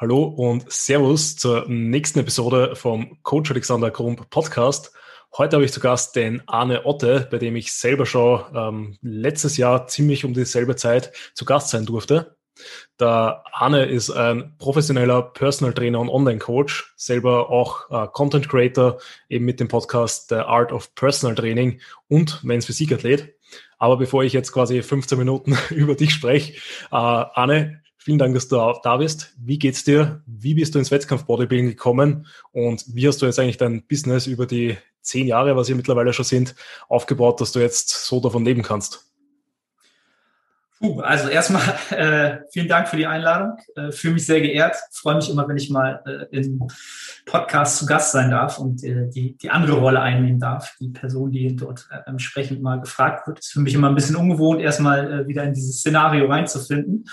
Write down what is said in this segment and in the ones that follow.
Hallo und Servus zur nächsten Episode vom Coach Alexander Krump Podcast. Heute habe ich zu Gast den Arne Otte, bei dem ich selber schon ähm, letztes Jahr ziemlich um dieselbe Zeit zu Gast sein durfte. Der Arne ist ein professioneller Personal Trainer und Online Coach, selber auch äh, Content Creator, eben mit dem Podcast The Art of Personal Training und Men's Physikathlet. Aber bevor ich jetzt quasi 15 Minuten über dich spreche, äh, Arne, Vielen Dank, dass du da bist. Wie geht's dir? Wie bist du ins Wettkampf-Bodybuilding gekommen? Und wie hast du jetzt eigentlich dein Business über die zehn Jahre, was ihr mittlerweile schon sind, aufgebaut, dass du jetzt so davon leben kannst? Puh, also erstmal äh, vielen Dank für die Einladung. Äh, Fühle mich sehr geehrt. Freue mich immer, wenn ich mal äh, im Podcast zu Gast sein darf und äh, die, die andere Rolle einnehmen darf. Die Person, die dort äh, entsprechend mal gefragt wird, ist für mich immer ein bisschen ungewohnt, erstmal äh, wieder in dieses Szenario reinzufinden.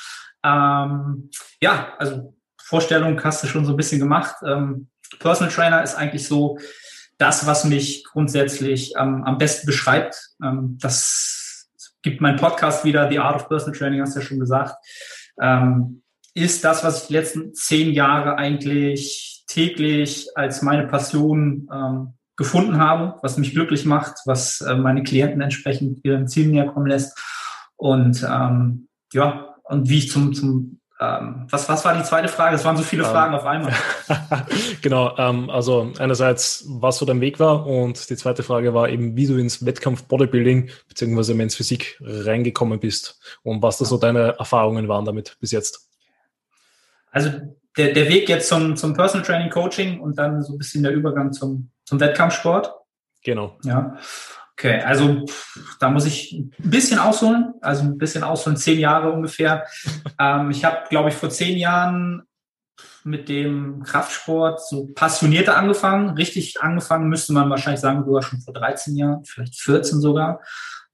Ähm, ja, also Vorstellung hast du schon so ein bisschen gemacht. Ähm, Personal Trainer ist eigentlich so das, was mich grundsätzlich ähm, am besten beschreibt. Ähm, das gibt mein Podcast wieder, The Art of Personal Training, hast du ja schon gesagt. Ähm, ist das, was ich die letzten zehn Jahre eigentlich täglich als meine Passion ähm, gefunden habe, was mich glücklich macht, was äh, meine Klienten entsprechend ihren Zielen näher kommen lässt. Und ähm, ja, und wie ich zum, zum ähm, was, was war die zweite Frage? Es waren so viele ähm, Fragen auf einmal. genau, ähm, also einerseits, was so dein Weg war und die zweite Frage war eben, wie du ins Wettkampf Bodybuilding bzw. Men's Physik reingekommen bist und was da so deine Erfahrungen waren damit bis jetzt. Also der, der Weg jetzt zum, zum Personal Training Coaching und dann so ein bisschen der Übergang zum, zum Wettkampfsport. Genau. Ja. Okay, also da muss ich ein bisschen ausholen, also ein bisschen ausholen, zehn Jahre ungefähr. ähm, ich habe, glaube ich, vor zehn Jahren mit dem Kraftsport so passionierter angefangen. Richtig angefangen müsste man wahrscheinlich sagen, sogar schon vor 13 Jahren, vielleicht 14 sogar.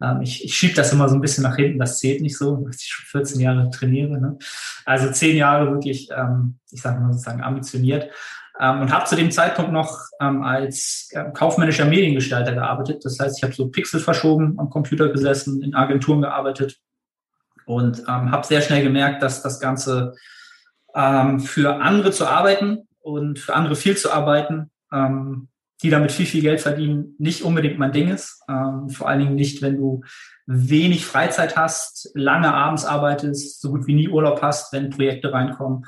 Ähm, ich ich schiebe das immer so ein bisschen nach hinten, das zählt nicht so, dass ich schon 14 Jahre trainiere. Ne? Also zehn Jahre wirklich, ähm, ich sage mal sozusagen ambitioniert ähm, und habe zu dem Zeitpunkt noch ähm, als äh, kaufmännischer Mediengestalter gearbeitet. Das heißt, ich habe so Pixel verschoben, am Computer gesessen, in Agenturen gearbeitet und ähm, habe sehr schnell gemerkt, dass das Ganze ähm, für andere zu arbeiten und für andere viel zu arbeiten, ähm, die damit viel, viel Geld verdienen, nicht unbedingt mein Ding ist. Ähm, vor allen Dingen nicht, wenn du wenig Freizeit hast, lange abends arbeitest, so gut wie nie Urlaub hast, wenn Projekte reinkommen.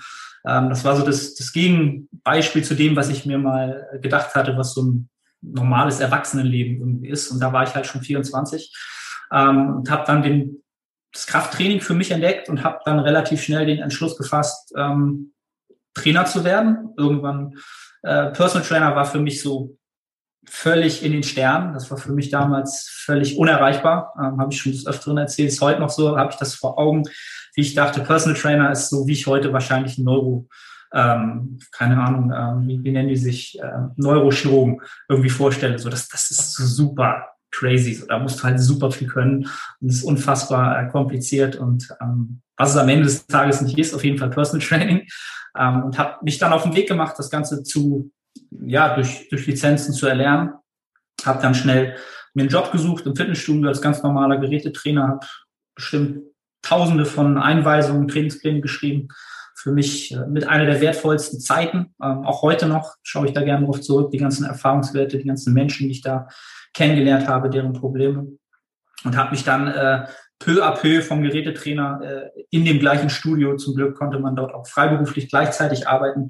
Ähm, das war so das, das Gegenbeispiel zu dem, was ich mir mal gedacht hatte, was so ein normales Erwachsenenleben irgendwie ist. Und da war ich halt schon 24 ähm, und habe dann den, das Krafttraining für mich entdeckt und habe dann relativ schnell den Entschluss gefasst, ähm, Trainer zu werden. Irgendwann äh, Personal Trainer war für mich so völlig in den Sternen. Das war für mich damals völlig unerreichbar. Ähm, habe ich schon des Öfteren erzählt. Ist heute noch so, habe ich das vor Augen, wie ich dachte, Personal Trainer ist so, wie ich heute wahrscheinlich ein Neuro, ähm, keine Ahnung, ähm, wie, wie nennen die sich, äh, Neurochirurgen irgendwie vorstelle. So, das, das ist so super crazy. So, da musst du halt super viel können und es ist unfassbar äh, kompliziert und ähm, was es am Ende des Tages nicht ist, auf jeden Fall Personal Training. Ähm, und habe mich dann auf den Weg gemacht, das Ganze zu, ja, durch, durch Lizenzen zu erlernen. Habe dann schnell mir einen Job gesucht im Fitnessstudio als ganz normaler Gerätetrainer, habe bestimmt tausende von Einweisungen, Trainingspläne geschrieben. Für mich äh, mit einer der wertvollsten Zeiten. Ähm, auch heute noch schaue ich da gerne drauf zurück, die ganzen Erfahrungswerte, die ganzen Menschen, die ich da kennengelernt habe, deren Probleme. Und habe mich dann äh, peu à peu vom Gerätetrainer äh, in dem gleichen Studio, zum Glück konnte man dort auch freiberuflich gleichzeitig arbeiten,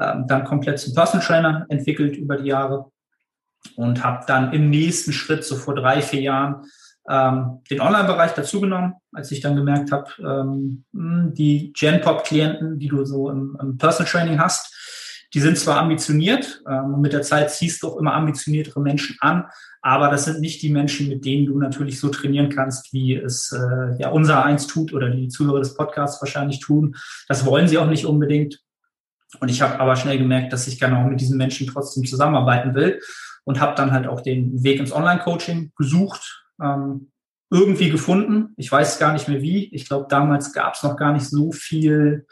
ähm, dann komplett zum Personal Trainer entwickelt über die Jahre und habe dann im nächsten Schritt, so vor drei, vier Jahren, ähm, den Online-Bereich dazugenommen, als ich dann gemerkt habe, ähm, hm, die Gen-Pop-Klienten, die du so im, im, Personal Training hast, die sind zwar ambitioniert, ähm, mit der Zeit ziehst du auch immer ambitioniertere Menschen an, aber das sind nicht die Menschen, mit denen du natürlich so trainieren kannst, wie es äh, ja unser eins tut oder die Zuhörer des Podcasts wahrscheinlich tun. Das wollen sie auch nicht unbedingt. Und ich habe aber schnell gemerkt, dass ich gerne auch mit diesen Menschen trotzdem zusammenarbeiten will und habe dann halt auch den Weg ins Online-Coaching gesucht, ähm, irgendwie gefunden. Ich weiß gar nicht mehr wie. Ich glaube, damals gab es noch gar nicht so viel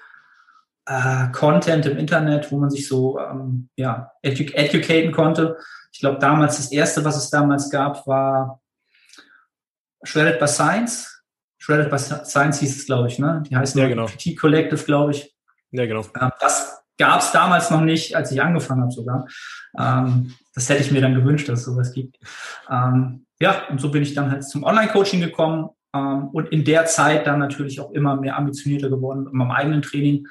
äh, Content im Internet, wo man sich so ähm, ja, edu educaten konnte. Ich glaube, damals das erste, was es damals gab, war Shredded by Science. Shredded by Science hieß es, glaube ich, ne? Die heißen ja, genau. PT Collective, glaube ich. Ja, genau. Ähm, das gab es damals noch nicht, als ich angefangen habe sogar. Ähm, das hätte ich mir dann gewünscht, dass es sowas gibt. Ähm, ja, und so bin ich dann halt zum Online-Coaching gekommen ähm, und in der Zeit dann natürlich auch immer mehr ambitionierter geworden mit meinem eigenen Training.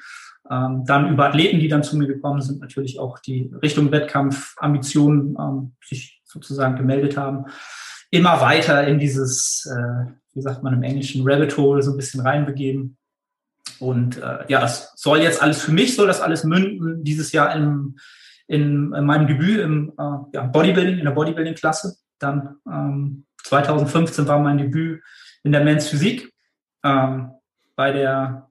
Ähm, dann über Athleten, die dann zu mir gekommen sind, natürlich auch die Richtung Wettkampf, Ambitionen ähm, sich sozusagen gemeldet haben. Immer weiter in dieses, äh, wie sagt man im Englischen, Rabbit Hole so ein bisschen reinbegeben. Und äh, ja, das soll jetzt alles für mich, soll das alles münden dieses Jahr im, in, in meinem Debüt im äh, ja, Bodybuilding, in der Bodybuilding-Klasse. Dann ähm, 2015 war mein Debüt in der Men's Physik ähm, bei der,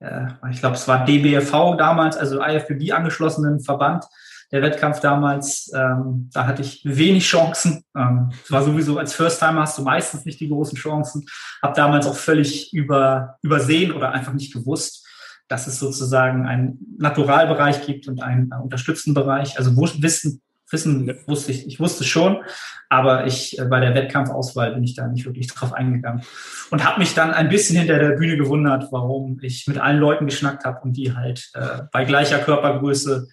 äh, ich glaube, es war DBFV damals, also IFBB angeschlossenen Verband. Der Wettkampf damals, ähm, da hatte ich wenig Chancen. Ähm, es war sowieso als First-Timer hast du meistens nicht die großen Chancen. Hab damals auch völlig über, übersehen oder einfach nicht gewusst, dass es sozusagen einen Naturalbereich gibt und einen äh, unterstützenden Bereich. Also Wissen Wissen wusste ich, ich wusste schon, aber ich äh, bei der Wettkampfauswahl bin ich da nicht wirklich drauf eingegangen und habe mich dann ein bisschen hinter der Bühne gewundert, warum ich mit allen Leuten geschnackt habe und die halt äh, bei gleicher Körpergröße,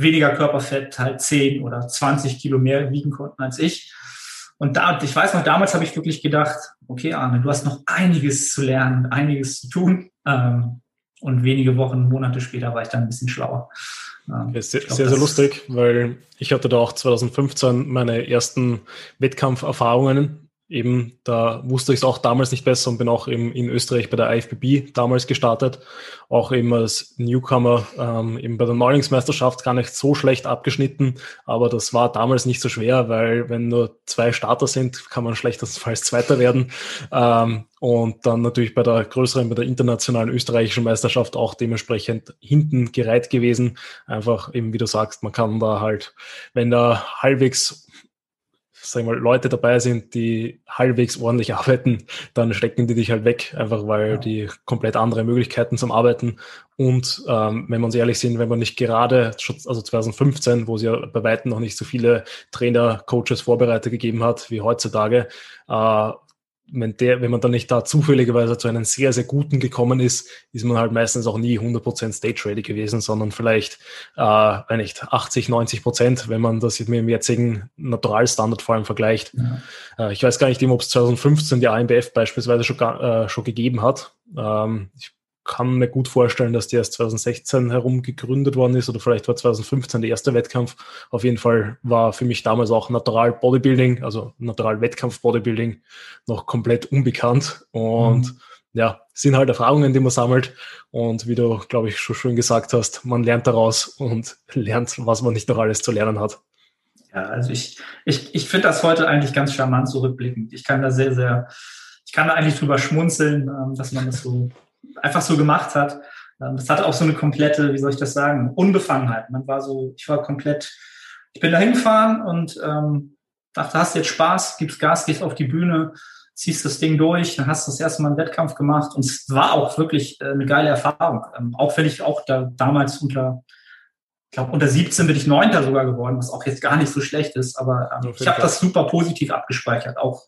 weniger Körperfett halt 10 oder 20 Kilo mehr wiegen konnten als ich. Und da, ich weiß noch, damals habe ich wirklich gedacht, okay, Arne, du hast noch einiges zu lernen, einiges zu tun. Ähm, und wenige Wochen, Monate später war ich dann ein bisschen schlauer. Ja, sehr, glaub, sehr, sehr lustig, weil ich hatte da auch 2015 meine ersten Wettkampferfahrungen eben, da wusste ich es auch damals nicht besser und bin auch eben in Österreich bei der IFBB damals gestartet. Auch eben als Newcomer, ähm, eben bei der Neulingsmeisterschaft gar nicht so schlecht abgeschnitten, aber das war damals nicht so schwer, weil wenn nur zwei Starter sind, kann man schlechtestenfalls Zweiter werden. Ähm, und dann natürlich bei der größeren, bei der internationalen österreichischen Meisterschaft auch dementsprechend hinten gereiht gewesen. Einfach eben, wie du sagst, man kann da halt, wenn da halbwegs sag ich mal, Leute dabei sind, die halbwegs ordentlich arbeiten, dann stecken die dich halt weg, einfach weil ja. die komplett andere Möglichkeiten zum Arbeiten und ähm, wenn wir uns ehrlich sind, wenn man nicht gerade, also 2015, wo es ja bei weitem noch nicht so viele Trainer, Coaches, Vorbereiter gegeben hat wie heutzutage, äh, wenn, der, wenn man dann nicht da zufälligerweise zu einem sehr, sehr guten gekommen ist, ist man halt meistens auch nie 100% Stage-ready gewesen, sondern vielleicht, äh, wenn nicht 80, 90 Prozent, wenn man das mit dem jetzigen Naturalstandard vor allem vergleicht. Ja. Äh, ich weiß gar nicht, ob es 2015 die AMBF beispielsweise schon, äh, schon gegeben hat. Ähm, ich kann mir gut vorstellen, dass die erst 2016 herum gegründet worden ist oder vielleicht war 2015 der erste Wettkampf. Auf jeden Fall war für mich damals auch Natural Bodybuilding, also Natural Wettkampf Bodybuilding noch komplett unbekannt und mhm. ja, sind halt Erfahrungen, die man sammelt und wie du, glaube ich, schon schön gesagt hast, man lernt daraus und lernt, was man nicht noch alles zu lernen hat. Ja, also ich, ich, ich finde das heute eigentlich ganz charmant zurückblickend. Ich kann da sehr, sehr, ich kann da eigentlich drüber schmunzeln, ähm, dass man das so einfach so gemacht hat. Ähm, das hatte auch so eine komplette, wie soll ich das sagen, Unbefangenheit. Man war so, ich war komplett, ich bin da hingefahren und ähm, dachte, hast jetzt Spaß, gibst Gas, gehst auf die Bühne, ziehst das Ding durch, dann hast du das erste Mal einen Wettkampf gemacht und es war auch wirklich äh, eine geile Erfahrung. Ähm, auch wenn ich auch da damals unter, ich glaube unter 17 bin ich Neunter sogar geworden, was auch jetzt gar nicht so schlecht ist, aber ähm, ich habe das super positiv abgespeichert, auch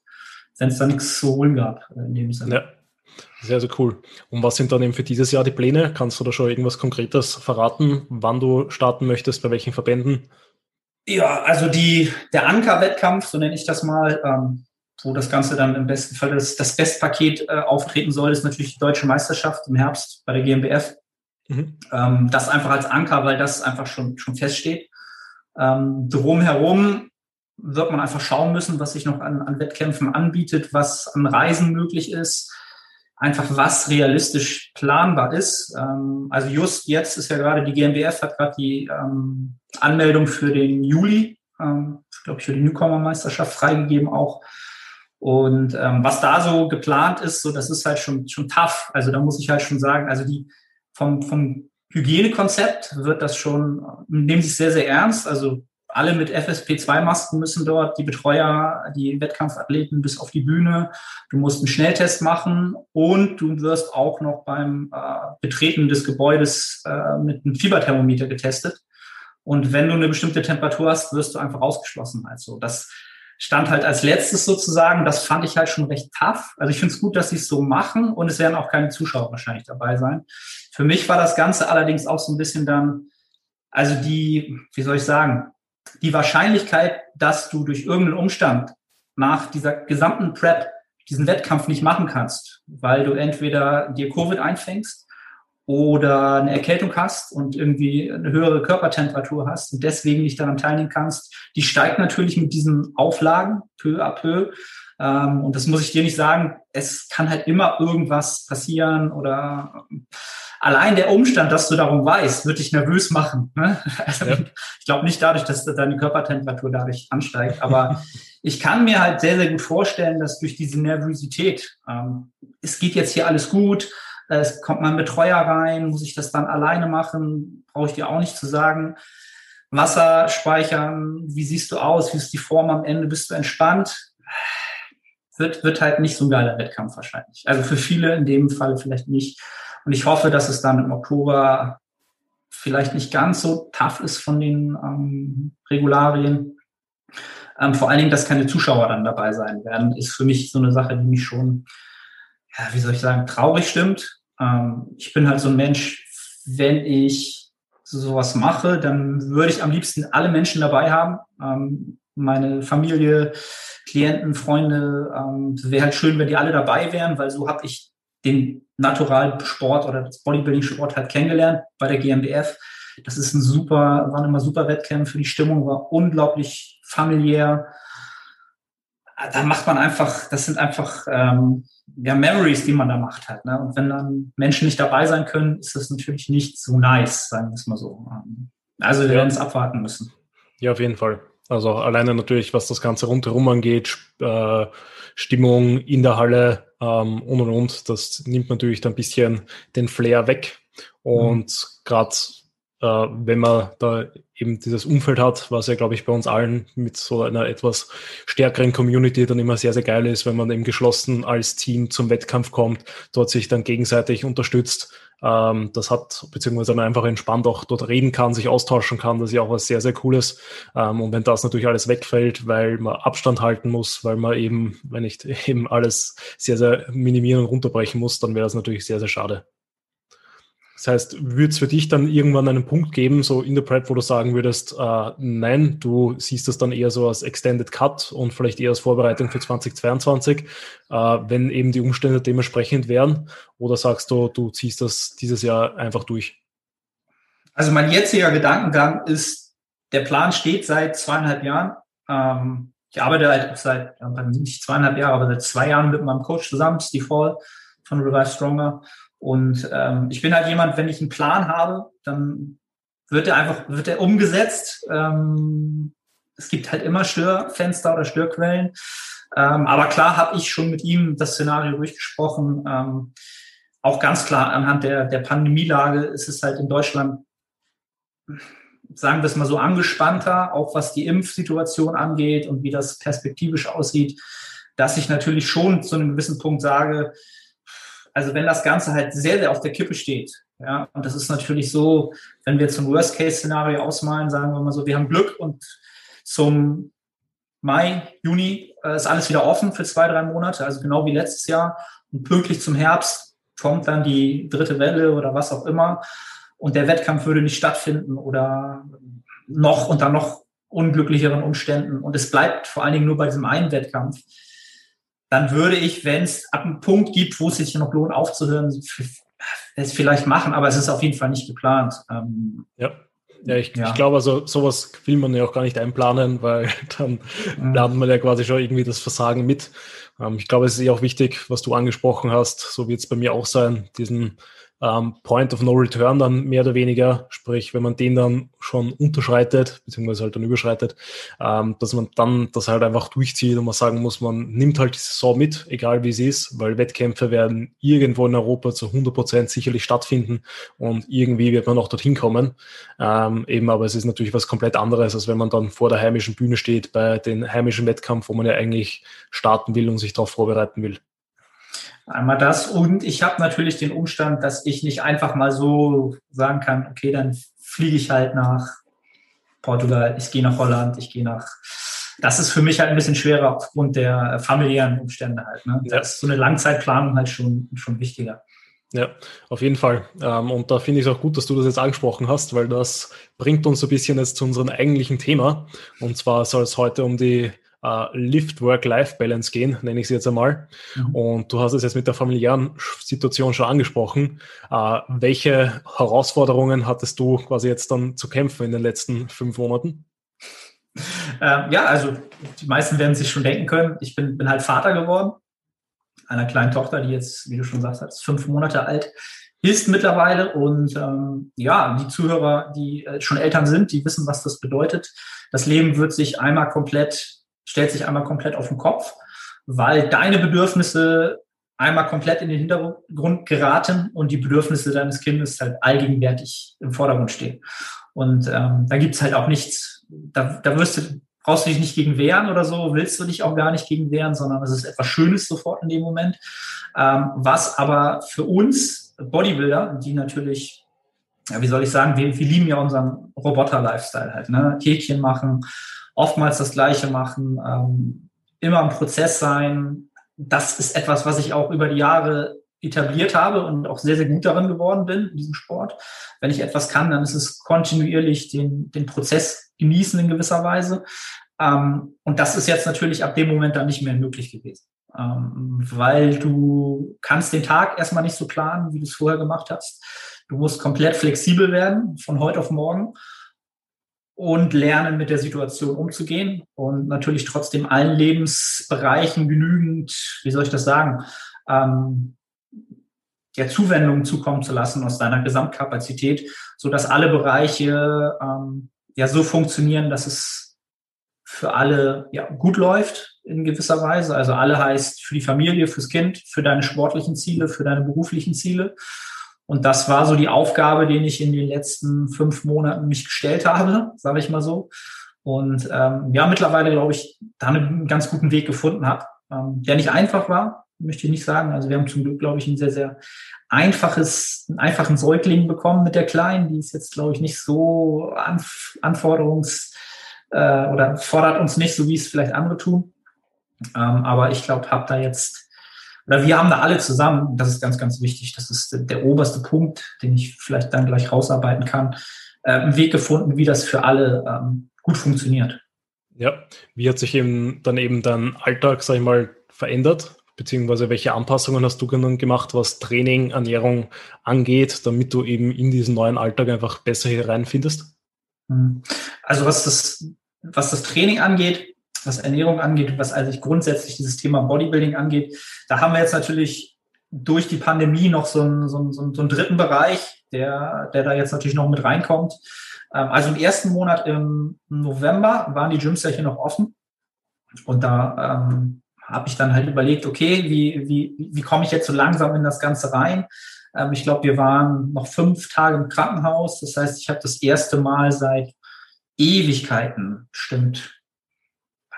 wenn es da nichts zu holen gab äh, in dem Sinne. Ja. Sehr, sehr cool. Und was sind dann eben für dieses Jahr die Pläne? Kannst du da schon irgendwas Konkretes verraten, wann du starten möchtest, bei welchen Verbänden? Ja, also die, der Anker-Wettkampf, so nenne ich das mal, ähm, wo das Ganze dann im besten Fall das, das Bestpaket äh, auftreten soll, ist natürlich die Deutsche Meisterschaft im Herbst bei der GmbF. Mhm. Ähm, das einfach als Anker, weil das einfach schon, schon feststeht. Ähm, drumherum wird man einfach schauen müssen, was sich noch an, an Wettkämpfen anbietet, was an Reisen möglich ist einfach was realistisch planbar ist. Ähm, also just jetzt ist ja gerade die GmbF hat gerade die ähm, Anmeldung für den Juli, ähm, glaube ich, für die Newcomer-Meisterschaft freigegeben auch. Und ähm, was da so geplant ist, so das ist halt schon schon tough. Also da muss ich halt schon sagen, also die vom vom Hygienekonzept wird das schon nehmen sich sehr sehr ernst. Also alle mit FSP2-Masken müssen dort, die Betreuer, die Wettkampfathleten bis auf die Bühne. Du musst einen Schnelltest machen und du wirst auch noch beim äh, Betreten des Gebäudes äh, mit einem Fieberthermometer getestet. Und wenn du eine bestimmte Temperatur hast, wirst du einfach ausgeschlossen. Also das stand halt als letztes sozusagen. Das fand ich halt schon recht tough. Also ich finde es gut, dass sie es so machen und es werden auch keine Zuschauer wahrscheinlich dabei sein. Für mich war das Ganze allerdings auch so ein bisschen dann Also die, wie soll ich sagen, die Wahrscheinlichkeit, dass du durch irgendeinen Umstand nach dieser gesamten Prep diesen Wettkampf nicht machen kannst, weil du entweder dir Covid einfängst oder eine Erkältung hast und irgendwie eine höhere Körpertemperatur hast und deswegen nicht daran teilnehmen kannst, die steigt natürlich mit diesen Auflagen peu à peu. Ähm, und das muss ich dir nicht sagen. Es kann halt immer irgendwas passieren oder allein der Umstand, dass du darum weißt, wird dich nervös machen. Ne? Also ja. ich glaube nicht dadurch, dass deine Körpertemperatur dadurch ansteigt, aber ich kann mir halt sehr, sehr gut vorstellen, dass durch diese Nervosität, ähm, es geht jetzt hier alles gut, es kommt mein Betreuer rein, muss ich das dann alleine machen, brauche ich dir auch nicht zu sagen. Wasser speichern, wie siehst du aus, wie ist die Form am Ende, bist du entspannt? Wird, wird halt nicht so ein geiler Wettkampf wahrscheinlich. Also für viele in dem Fall vielleicht nicht. Und ich hoffe, dass es dann im Oktober vielleicht nicht ganz so tough ist von den ähm, Regularien. Ähm, vor allen Dingen, dass keine Zuschauer dann dabei sein werden, ist für mich so eine Sache, die mich schon, ja, wie soll ich sagen, traurig stimmt. Ähm, ich bin halt so ein Mensch, wenn ich sowas mache, dann würde ich am liebsten alle Menschen dabei haben. Ähm, meine Familie, Klienten, Freunde. Ähm, wäre halt schön, wenn die alle dabei wären, weil so habe ich den Naturalsport oder das Bodybuilding-Sport halt kennengelernt bei der GmbF. Das ist ein super, waren immer super Wettkämpfe. Die Stimmung war unglaublich familiär. Da macht man einfach, das sind einfach ähm, ja, Memories, die man da macht halt. Ne? Und wenn dann Menschen nicht dabei sein können, ist das natürlich nicht so nice, sagen wir es mal so. Also wir ja. werden es abwarten müssen. Ja, auf jeden Fall. Also alleine natürlich, was das Ganze rundherum angeht, äh, Stimmung in der Halle ähm, und und und, das nimmt natürlich dann ein bisschen den Flair weg. Und mhm. gerade wenn man da eben dieses Umfeld hat, was ja, glaube ich, bei uns allen mit so einer etwas stärkeren Community dann immer sehr, sehr geil ist, wenn man eben geschlossen als Team zum Wettkampf kommt, dort sich dann gegenseitig unterstützt. Ähm, das hat, beziehungsweise man einfach entspannt auch dort reden kann, sich austauschen kann, das ist ja auch was sehr, sehr Cooles. Ähm, und wenn das natürlich alles wegfällt, weil man Abstand halten muss, weil man eben, wenn nicht eben alles sehr, sehr minimieren und runterbrechen muss, dann wäre das natürlich sehr, sehr schade. Das heißt, würde es für dich dann irgendwann einen Punkt geben, so in der Prep, wo du sagen würdest, äh, nein, du siehst das dann eher so als Extended Cut und vielleicht eher als Vorbereitung für 2022, äh, wenn eben die Umstände dementsprechend wären? Oder sagst du, du ziehst das dieses Jahr einfach durch? Also mein jetziger Gedankengang ist, der Plan steht seit zweieinhalb Jahren. Ähm, ich arbeite halt seit, nicht zweieinhalb Jahren, aber seit zwei Jahren mit meinem Coach zusammen, Steve Hall von Revive Stronger. Und ähm, ich bin halt jemand, wenn ich einen Plan habe, dann wird er einfach, wird er umgesetzt. Ähm, es gibt halt immer Störfenster oder Störquellen. Ähm, aber klar habe ich schon mit ihm das Szenario durchgesprochen. Ähm, auch ganz klar anhand der, der Pandemielage ist es halt in Deutschland, sagen wir es mal so, angespannter, auch was die Impfsituation angeht und wie das perspektivisch aussieht, dass ich natürlich schon zu einem gewissen Punkt sage, also wenn das Ganze halt sehr, sehr auf der Kippe steht, ja, und das ist natürlich so, wenn wir zum Worst-Case-Szenario ausmalen, sagen wir mal so, wir haben Glück und zum Mai, Juni äh, ist alles wieder offen für zwei, drei Monate, also genau wie letztes Jahr. Und pünktlich zum Herbst kommt dann die dritte Welle oder was auch immer. Und der Wettkampf würde nicht stattfinden oder noch unter noch unglücklicheren Umständen. Und es bleibt vor allen Dingen nur bei diesem einen Wettkampf dann würde ich, wenn es ab einem Punkt gibt, wo es sich noch lohnt aufzuhören, es vielleicht machen, aber es ist auf jeden Fall nicht geplant. Ähm, ja. Ja, ich, ja. ich glaube, also sowas will man ja auch gar nicht einplanen, weil dann mhm. lernt man ja quasi schon irgendwie das Versagen mit. Ähm, ich glaube, es ist eh auch wichtig, was du angesprochen hast, so wird es bei mir auch sein, diesen ähm, Point of No Return dann mehr oder weniger, sprich, wenn man den dann schon unterschreitet, beziehungsweise halt dann überschreitet, ähm, dass man dann das halt einfach durchzieht und man sagen muss, man nimmt halt die Saison mit, egal wie sie ist, weil Wettkämpfe werden irgendwo in Europa zu 100 Prozent sicherlich stattfinden und irgendwie wird man auch dorthin kommen. Ähm, eben, aber es ist natürlich was komplett anderes, als wenn man dann vor der heimischen Bühne steht bei den heimischen Wettkampf, wo man ja eigentlich starten will und sich darauf vorbereiten will. Einmal das und ich habe natürlich den Umstand, dass ich nicht einfach mal so sagen kann, okay, dann fliege ich halt nach Portugal, ich gehe nach Holland, ich gehe nach. Das ist für mich halt ein bisschen schwerer aufgrund der familiären Umstände halt. Ne? Da ist so eine Langzeitplanung halt schon, schon wichtiger. Ja, auf jeden Fall. Ähm, und da finde ich es auch gut, dass du das jetzt angesprochen hast, weil das bringt uns ein bisschen jetzt zu unserem eigentlichen Thema. Und zwar soll es heute um die äh, Lift-Work-Life-Balance gehen, nenne ich sie jetzt einmal. Mhm. Und du hast es jetzt mit der familiären Situation schon angesprochen. Äh, welche Herausforderungen hattest du quasi jetzt dann zu kämpfen in den letzten fünf Monaten? Ähm, ja, also die meisten werden sich schon denken können, ich bin, bin halt Vater geworden einer kleinen Tochter, die jetzt, wie du schon sagst, fünf Monate alt ist mittlerweile. Und ähm, ja, die Zuhörer, die äh, schon Eltern sind, die wissen, was das bedeutet. Das Leben wird sich einmal komplett, stellt sich einmal komplett auf den Kopf, weil deine Bedürfnisse einmal komplett in den Hintergrund geraten und die Bedürfnisse deines Kindes halt allgegenwärtig im Vordergrund stehen. Und ähm, da gibt's halt auch nichts, da, da wirst du brauchst du dich nicht gegen wehren oder so, willst du dich auch gar nicht gegen wehren, sondern es ist etwas Schönes sofort in dem Moment. Ähm, was aber für uns Bodybuilder, die natürlich, ja, wie soll ich sagen, wir, wir lieben ja unseren Roboter-Lifestyle halt, ne? Häkchen machen, oftmals das Gleiche machen, ähm, immer im Prozess sein. Das ist etwas, was ich auch über die Jahre etabliert habe und auch sehr, sehr gut darin geworden bin, in diesem Sport. Wenn ich etwas kann, dann ist es kontinuierlich den, den Prozess genießen in gewisser Weise. Ähm, und das ist jetzt natürlich ab dem Moment dann nicht mehr möglich gewesen. Ähm, weil du kannst den Tag erstmal nicht so planen, wie du es vorher gemacht hast. Du musst komplett flexibel werden von heute auf morgen und lernen, mit der Situation umzugehen und natürlich trotzdem allen Lebensbereichen genügend, wie soll ich das sagen, ähm, der Zuwendung zukommen zu lassen aus deiner Gesamtkapazität, so dass alle Bereiche ähm, ja so funktionieren, dass es für alle ja, gut läuft in gewisser Weise. Also alle heißt für die Familie, fürs Kind, für deine sportlichen Ziele, für deine beruflichen Ziele. Und das war so die Aufgabe, den ich in den letzten fünf Monaten mich gestellt habe, sage ich mal so. Und ähm, ja, mittlerweile glaube ich, da einen ganz guten Weg gefunden habe, ähm, der nicht einfach war, möchte ich nicht sagen. Also wir haben zum Glück, glaube ich, ein sehr, sehr einfaches, einen einfachen Säugling bekommen mit der Kleinen. Die ist jetzt, glaube ich, nicht so anf anforderungs- äh, oder fordert uns nicht, so wie es vielleicht andere tun. Ähm, aber ich glaube, habe da jetzt, oder wir haben da alle zusammen, das ist ganz, ganz wichtig, das ist der, oberste Punkt, den ich vielleicht dann gleich rausarbeiten kann, äh, einen Weg gefunden, wie das für alle ähm, gut funktioniert. Ja, wie hat sich eben dann eben dein Alltag, sag ich mal, verändert? Beziehungsweise welche Anpassungen hast du dann gemacht, was Training, Ernährung angeht, damit du eben in diesen neuen Alltag einfach besser hier reinfindest? Hm. Also was das, was das Training angeht, was Ernährung angeht, was eigentlich grundsätzlich dieses Thema Bodybuilding angeht, da haben wir jetzt natürlich durch die Pandemie noch so einen, so einen, so einen dritten Bereich, der, der da jetzt natürlich noch mit reinkommt. Ähm, also im ersten Monat im November waren die Gyms ja hier noch offen. Und da ähm, habe ich dann halt überlegt, okay, wie, wie, wie komme ich jetzt so langsam in das Ganze rein? Ähm, ich glaube, wir waren noch fünf Tage im Krankenhaus. Das heißt, ich habe das erste Mal seit Ewigkeiten, stimmt,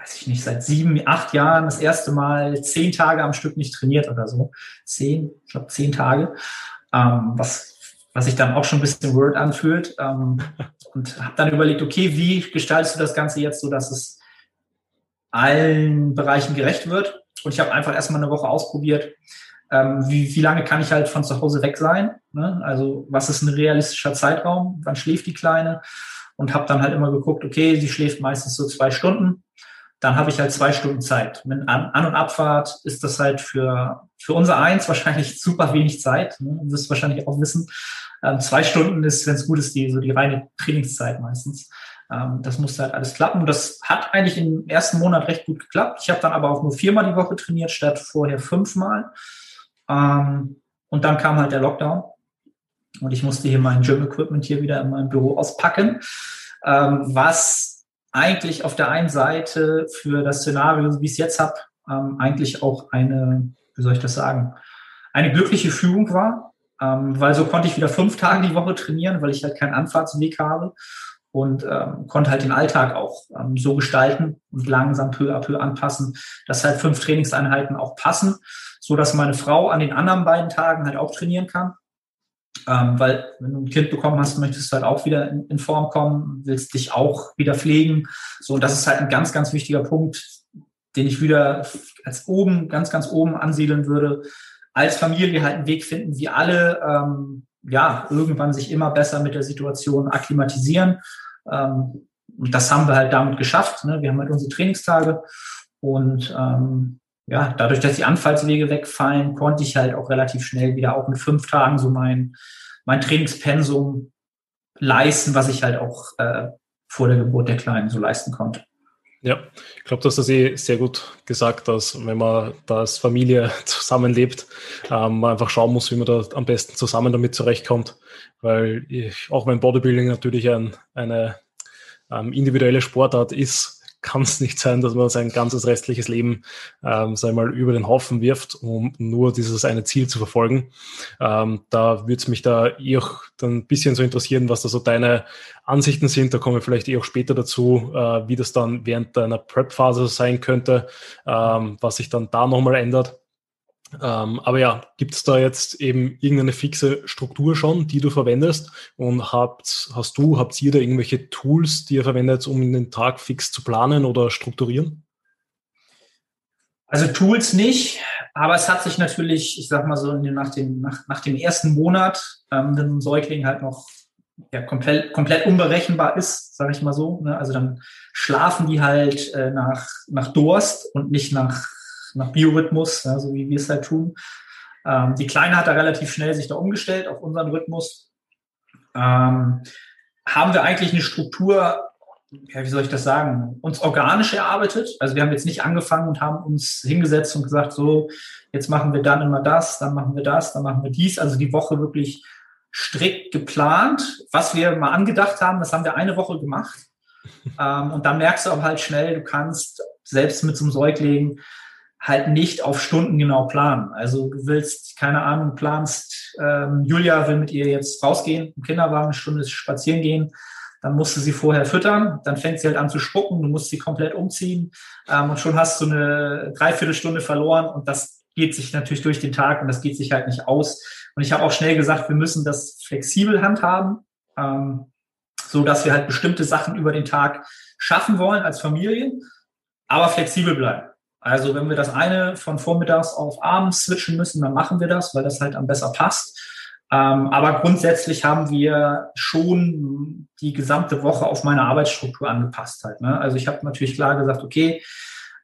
weiß ich nicht, seit sieben, acht Jahren das erste Mal zehn Tage am Stück nicht trainiert oder so. Zehn, ich glaube zehn Tage. Ähm, was, was sich dann auch schon ein bisschen Word anfühlt. Ähm, und habe dann überlegt, okay, wie gestaltest du das Ganze jetzt so, dass es allen Bereichen gerecht wird. Und ich habe einfach erstmal eine Woche ausprobiert, ähm, wie, wie lange kann ich halt von zu Hause weg sein. Ne? Also was ist ein realistischer Zeitraum? Wann schläft die Kleine? Und habe dann halt immer geguckt, okay, sie schläft meistens so zwei Stunden. Dann habe ich halt zwei Stunden Zeit. Mit An-, An und Abfahrt ist das halt für, für unser Eins wahrscheinlich super wenig Zeit. Ne? Du wirst wahrscheinlich auch wissen. Ähm, zwei Stunden ist, wenn es gut ist, die, so die reine Trainingszeit meistens. Ähm, das musste halt alles klappen. Und das hat eigentlich im ersten Monat recht gut geklappt. Ich habe dann aber auch nur viermal die Woche trainiert, statt vorher fünfmal. Ähm, und dann kam halt der Lockdown. Und ich musste hier mein Gym-Equipment hier wieder in meinem Büro auspacken. Was eigentlich auf der einen Seite für das Szenario, wie ich es jetzt habe, eigentlich auch eine, wie soll ich das sagen, eine glückliche Fügung war, weil so konnte ich wieder fünf Tage die Woche trainieren, weil ich halt keinen Anfahrtsweg habe und ähm, konnte halt den Alltag auch ähm, so gestalten und langsam peu à peu anpassen, dass halt fünf Trainingseinheiten auch passen, so dass meine Frau an den anderen beiden Tagen halt auch trainieren kann. Ähm, weil wenn du ein Kind bekommen hast, möchtest du halt auch wieder in, in Form kommen, willst dich auch wieder pflegen. So, und das ist halt ein ganz, ganz wichtiger Punkt, den ich wieder als oben, ganz, ganz oben ansiedeln würde. als Familie halt einen Weg finden, wie alle ähm, ja irgendwann sich immer besser mit der Situation akklimatisieren. Ähm, und das haben wir halt damit geschafft. Ne? Wir haben halt unsere Trainingstage und ähm, ja, dadurch, dass die Anfallswege wegfallen, konnte ich halt auch relativ schnell wieder auch in fünf Tagen so mein, mein Trainingspensum leisten, was ich halt auch äh, vor der Geburt der Kleinen so leisten konnte. Ja, ich glaube, dass das eh sehr gut gesagt, dass wenn man da als Familie zusammenlebt, ähm, man einfach schauen muss, wie man da am besten zusammen damit zurechtkommt. Weil ich, auch wenn Bodybuilding natürlich ein, eine ähm, individuelle Sportart ist, kann es nicht sein, dass man sein ganzes restliches Leben, ähm, sei mal, über den Haufen wirft, um nur dieses eine Ziel zu verfolgen. Ähm, da würde es mich da eh auch dann ein bisschen so interessieren, was da so deine Ansichten sind. Da kommen wir vielleicht eh auch später dazu, äh, wie das dann während deiner Prep-Phase sein könnte, ähm, was sich dann da nochmal ändert. Ähm, aber ja, gibt es da jetzt eben irgendeine fixe Struktur schon, die du verwendest? Und habt, hast du, habt ihr da irgendwelche Tools, die ihr verwendet, um den Tag fix zu planen oder strukturieren? Also Tools nicht, aber es hat sich natürlich, ich sag mal so, nach dem, nach, nach dem ersten Monat, ähm, wenn ein Säugling halt noch ja, komplett, komplett unberechenbar ist, sage ich mal so. Ne? Also dann schlafen die halt äh, nach, nach Durst und nicht nach nach Biorhythmus, ja, so wie wir es halt tun. Ähm, die Kleine hat da relativ schnell sich da umgestellt auf unseren Rhythmus. Ähm, haben wir eigentlich eine Struktur, ja, wie soll ich das sagen, uns organisch erarbeitet. Also wir haben jetzt nicht angefangen und haben uns hingesetzt und gesagt, so, jetzt machen wir dann immer das, dann machen wir das, dann machen wir dies. Also die Woche wirklich strikt geplant. Was wir mal angedacht haben, das haben wir eine Woche gemacht. Ähm, und dann merkst du aber halt schnell, du kannst selbst mit so einem Säugling halt nicht auf Stunden genau planen. Also du willst, keine Ahnung, planst, ähm, Julia will mit ihr jetzt rausgehen, im Kinderwagen eine Stunde spazieren gehen, dann musst du sie vorher füttern, dann fängt sie halt an zu spucken, du musst sie komplett umziehen ähm, und schon hast du eine Dreiviertelstunde verloren und das geht sich natürlich durch den Tag und das geht sich halt nicht aus. Und ich habe auch schnell gesagt, wir müssen das flexibel handhaben, ähm, so dass wir halt bestimmte Sachen über den Tag schaffen wollen als Familie, aber flexibel bleiben. Also wenn wir das eine von vormittags auf abends switchen müssen, dann machen wir das, weil das halt am besser passt. Ähm, aber grundsätzlich haben wir schon die gesamte Woche auf meine Arbeitsstruktur angepasst halt. Ne? Also ich habe natürlich klar gesagt, okay,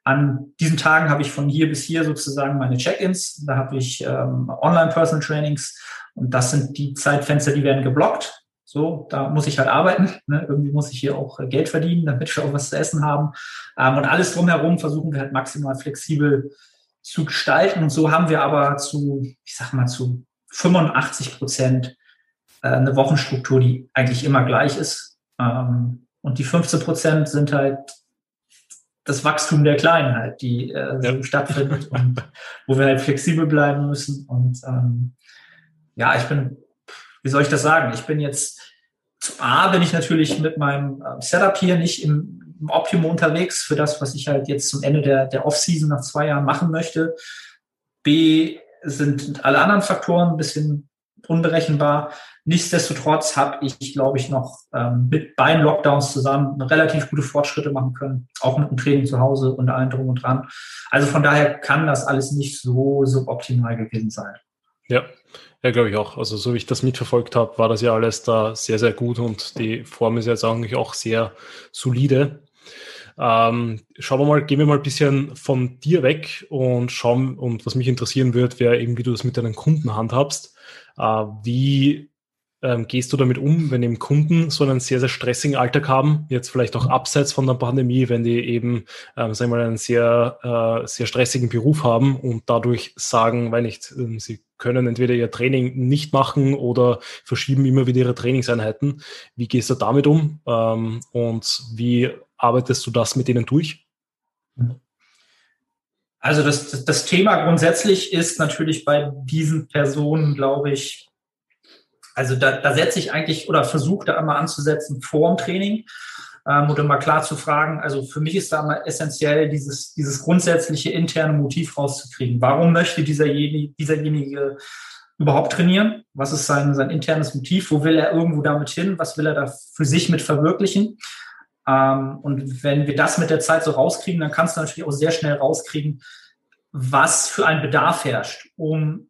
an diesen Tagen habe ich von hier bis hier sozusagen meine Check-ins. Da habe ich ähm, Online-Personal-Trainings und das sind die Zeitfenster, die werden geblockt. So, da muss ich halt arbeiten. Ne? Irgendwie muss ich hier auch äh, Geld verdienen, damit wir auch was zu essen haben. Ähm, und alles drumherum versuchen wir halt maximal flexibel zu gestalten. Und so haben wir aber zu, ich sag mal, zu 85 Prozent äh, eine Wochenstruktur, die eigentlich immer gleich ist. Ähm, und die 15 Prozent sind halt das Wachstum der Kleinen halt, die äh, so ja. stattfindet und wo wir halt flexibel bleiben müssen. Und ähm, ja, ich bin wie soll ich das sagen? Ich bin jetzt, A, bin ich natürlich mit meinem ähm, Setup hier nicht im, im Optimum unterwegs für das, was ich halt jetzt zum Ende der, der Off-Season nach zwei Jahren machen möchte. B, sind alle anderen Faktoren ein bisschen unberechenbar. Nichtsdestotrotz habe ich, glaube ich, noch ähm, mit beiden Lockdowns zusammen relativ gute Fortschritte machen können, auch mit dem Training zu Hause und allem drum und dran. Also von daher kann das alles nicht so suboptimal gewesen sein. Ja, ja, glaube ich auch. Also so wie ich das mitverfolgt habe, war das ja alles da sehr, sehr gut und die Form ist jetzt eigentlich auch sehr solide. Ähm, schauen wir mal, gehen wir mal ein bisschen von dir weg und schauen, und was mich interessieren wird, wäre eben, wie du das mit deinen Kunden handhabst. Äh, wie ähm, gehst du damit um, wenn eben Kunden so einen sehr, sehr stressigen Alltag haben, jetzt vielleicht auch abseits von der Pandemie, wenn die eben, ähm, sagen wir mal, einen sehr, äh, sehr stressigen Beruf haben und dadurch sagen, weil nicht, ähm, sie können entweder ihr Training nicht machen oder verschieben immer wieder ihre Trainingseinheiten. Wie gehst du damit um ähm, und wie arbeitest du das mit denen durch? Also das, das Thema grundsätzlich ist natürlich bei diesen Personen, glaube ich, also da, da setze ich eigentlich oder versuche da immer anzusetzen vor dem Training ähm, und immer klar zu fragen. Also für mich ist da immer essentiell, dieses, dieses grundsätzliche interne Motiv rauszukriegen. Warum möchte dieserjenige, dieserjenige überhaupt trainieren? Was ist sein, sein internes Motiv? Wo will er irgendwo damit hin? Was will er da für sich mit verwirklichen? Ähm, und wenn wir das mit der Zeit so rauskriegen, dann kannst du natürlich auch sehr schnell rauskriegen, was für ein Bedarf herrscht, um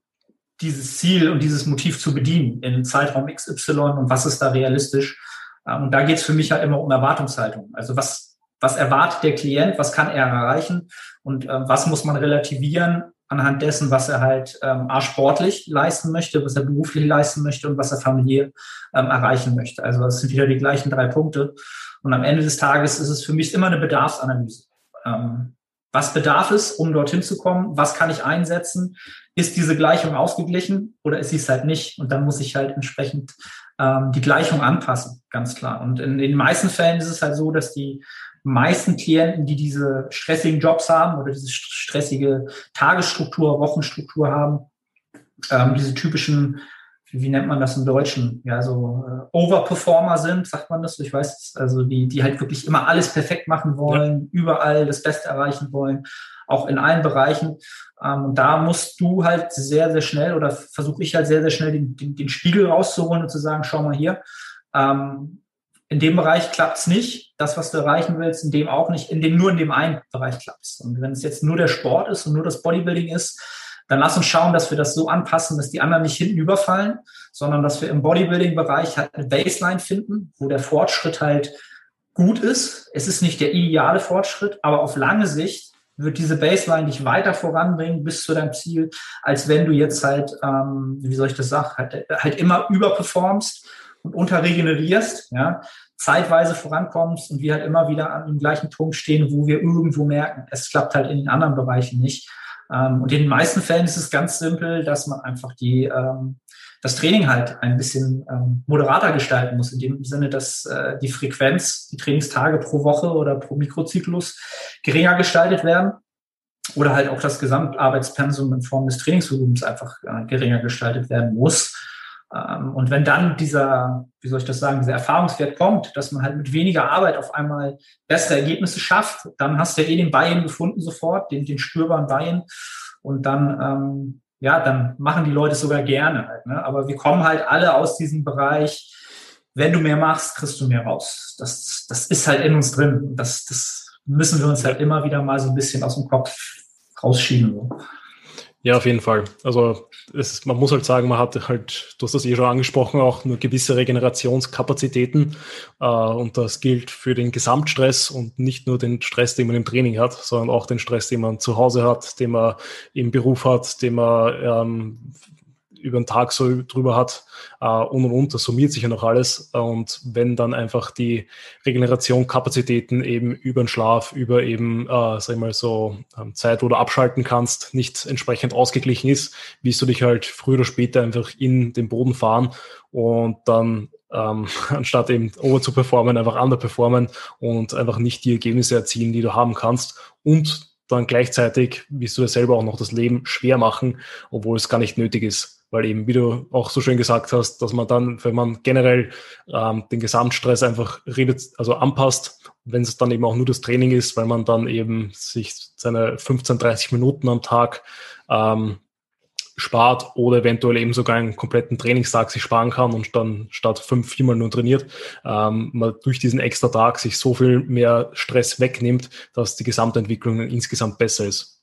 dieses Ziel und dieses Motiv zu bedienen in Zeitraum XY und was ist da realistisch. Ähm, und da geht es für mich halt immer um Erwartungshaltung. Also was, was erwartet der Klient, was kann er erreichen und äh, was muss man relativieren anhand dessen, was er halt ähm, A, sportlich leisten möchte, was er beruflich leisten möchte und was er familiär ähm, erreichen möchte. Also das sind wieder die gleichen drei Punkte. Und am Ende des Tages ist es für mich immer eine Bedarfsanalyse. Ähm, was bedarf es, um dorthin zu kommen? Was kann ich einsetzen? Ist diese Gleichung ausgeglichen oder ist sie es halt nicht? Und dann muss ich halt entsprechend ähm, die Gleichung anpassen, ganz klar. Und in, in den meisten Fällen ist es halt so, dass die meisten Klienten, die diese stressigen Jobs haben oder diese stressige Tagesstruktur, Wochenstruktur haben, ähm, diese typischen wie nennt man das im Deutschen? Ja, so äh, Overperformer sind, sagt man das? Ich weiß, also die, die halt wirklich immer alles perfekt machen wollen, ja. überall das Beste erreichen wollen, auch in allen Bereichen. Ähm, und da musst du halt sehr, sehr schnell oder versuche ich halt sehr, sehr schnell den, den, den Spiegel rauszuholen und zu sagen, schau mal hier, ähm, in dem Bereich klappt's nicht. Das, was du erreichen willst, in dem auch nicht. In dem, nur in dem einen Bereich klappt's. Und wenn es jetzt nur der Sport ist und nur das Bodybuilding ist, dann lass uns schauen, dass wir das so anpassen, dass die anderen nicht hinten überfallen, sondern dass wir im Bodybuilding-Bereich halt eine Baseline finden, wo der Fortschritt halt gut ist. Es ist nicht der ideale Fortschritt, aber auf lange Sicht wird diese Baseline dich weiter voranbringen bis zu deinem Ziel, als wenn du jetzt halt, ähm, wie soll ich das sagen, halt, halt immer überperformst und unterregenerierst, ja, zeitweise vorankommst und wir halt immer wieder an dem gleichen Punkt stehen, wo wir irgendwo merken, es klappt halt in den anderen Bereichen nicht. Ähm, und in den meisten Fällen ist es ganz simpel, dass man einfach die, ähm, das Training halt ein bisschen ähm, moderater gestalten muss, in dem Sinne, dass äh, die Frequenz, die Trainingstage pro Woche oder pro Mikrozyklus geringer gestaltet werden oder halt auch das Gesamtarbeitspensum in Form des Trainingsvolumens einfach äh, geringer gestaltet werden muss. Ähm, und wenn dann dieser, wie soll ich das sagen, dieser Erfahrungswert kommt, dass man halt mit weniger Arbeit auf einmal bessere Ergebnisse schafft, dann hast du ja eh den Buy-in gefunden sofort, den, den spürbaren Buy-in. Und dann, ähm, ja, dann machen die Leute sogar gerne halt. Ne? Aber wir kommen halt alle aus diesem Bereich, wenn du mehr machst, kriegst du mehr raus. Das, das ist halt in uns drin. Das, das müssen wir uns halt immer wieder mal so ein bisschen aus dem Kopf rausschieben. So. Ja, auf jeden Fall. Also es, man muss halt sagen, man hat halt, du hast das eh schon angesprochen, auch nur gewisse Regenerationskapazitäten. Äh, und das gilt für den Gesamtstress und nicht nur den Stress, den man im Training hat, sondern auch den Stress, den man zu Hause hat, den man im Beruf hat, den man ähm, über den Tag so drüber hat äh, und und und, das summiert sich ja noch alles. Und wenn dann einfach die Regeneration, Kapazitäten eben über den Schlaf, über eben, äh, sag ich mal so, ähm, Zeit, wo du abschalten kannst, nicht entsprechend ausgeglichen ist, wirst du dich halt früher oder später einfach in den Boden fahren und dann ähm, anstatt eben over zu performen, einfach underperformen und einfach nicht die Ergebnisse erzielen, die du haben kannst. Und dann gleichzeitig wirst du dir selber auch noch das Leben schwer machen, obwohl es gar nicht nötig ist weil eben, wie du auch so schön gesagt hast, dass man dann, wenn man generell ähm, den Gesamtstress einfach redet, also anpasst, wenn es dann eben auch nur das Training ist, weil man dann eben sich seine 15, 30 Minuten am Tag ähm, spart oder eventuell eben sogar einen kompletten Trainingstag sich sparen kann und dann statt fünf, viermal nur trainiert, ähm, man durch diesen extra Tag sich so viel mehr Stress wegnimmt, dass die Gesamtentwicklung insgesamt besser ist.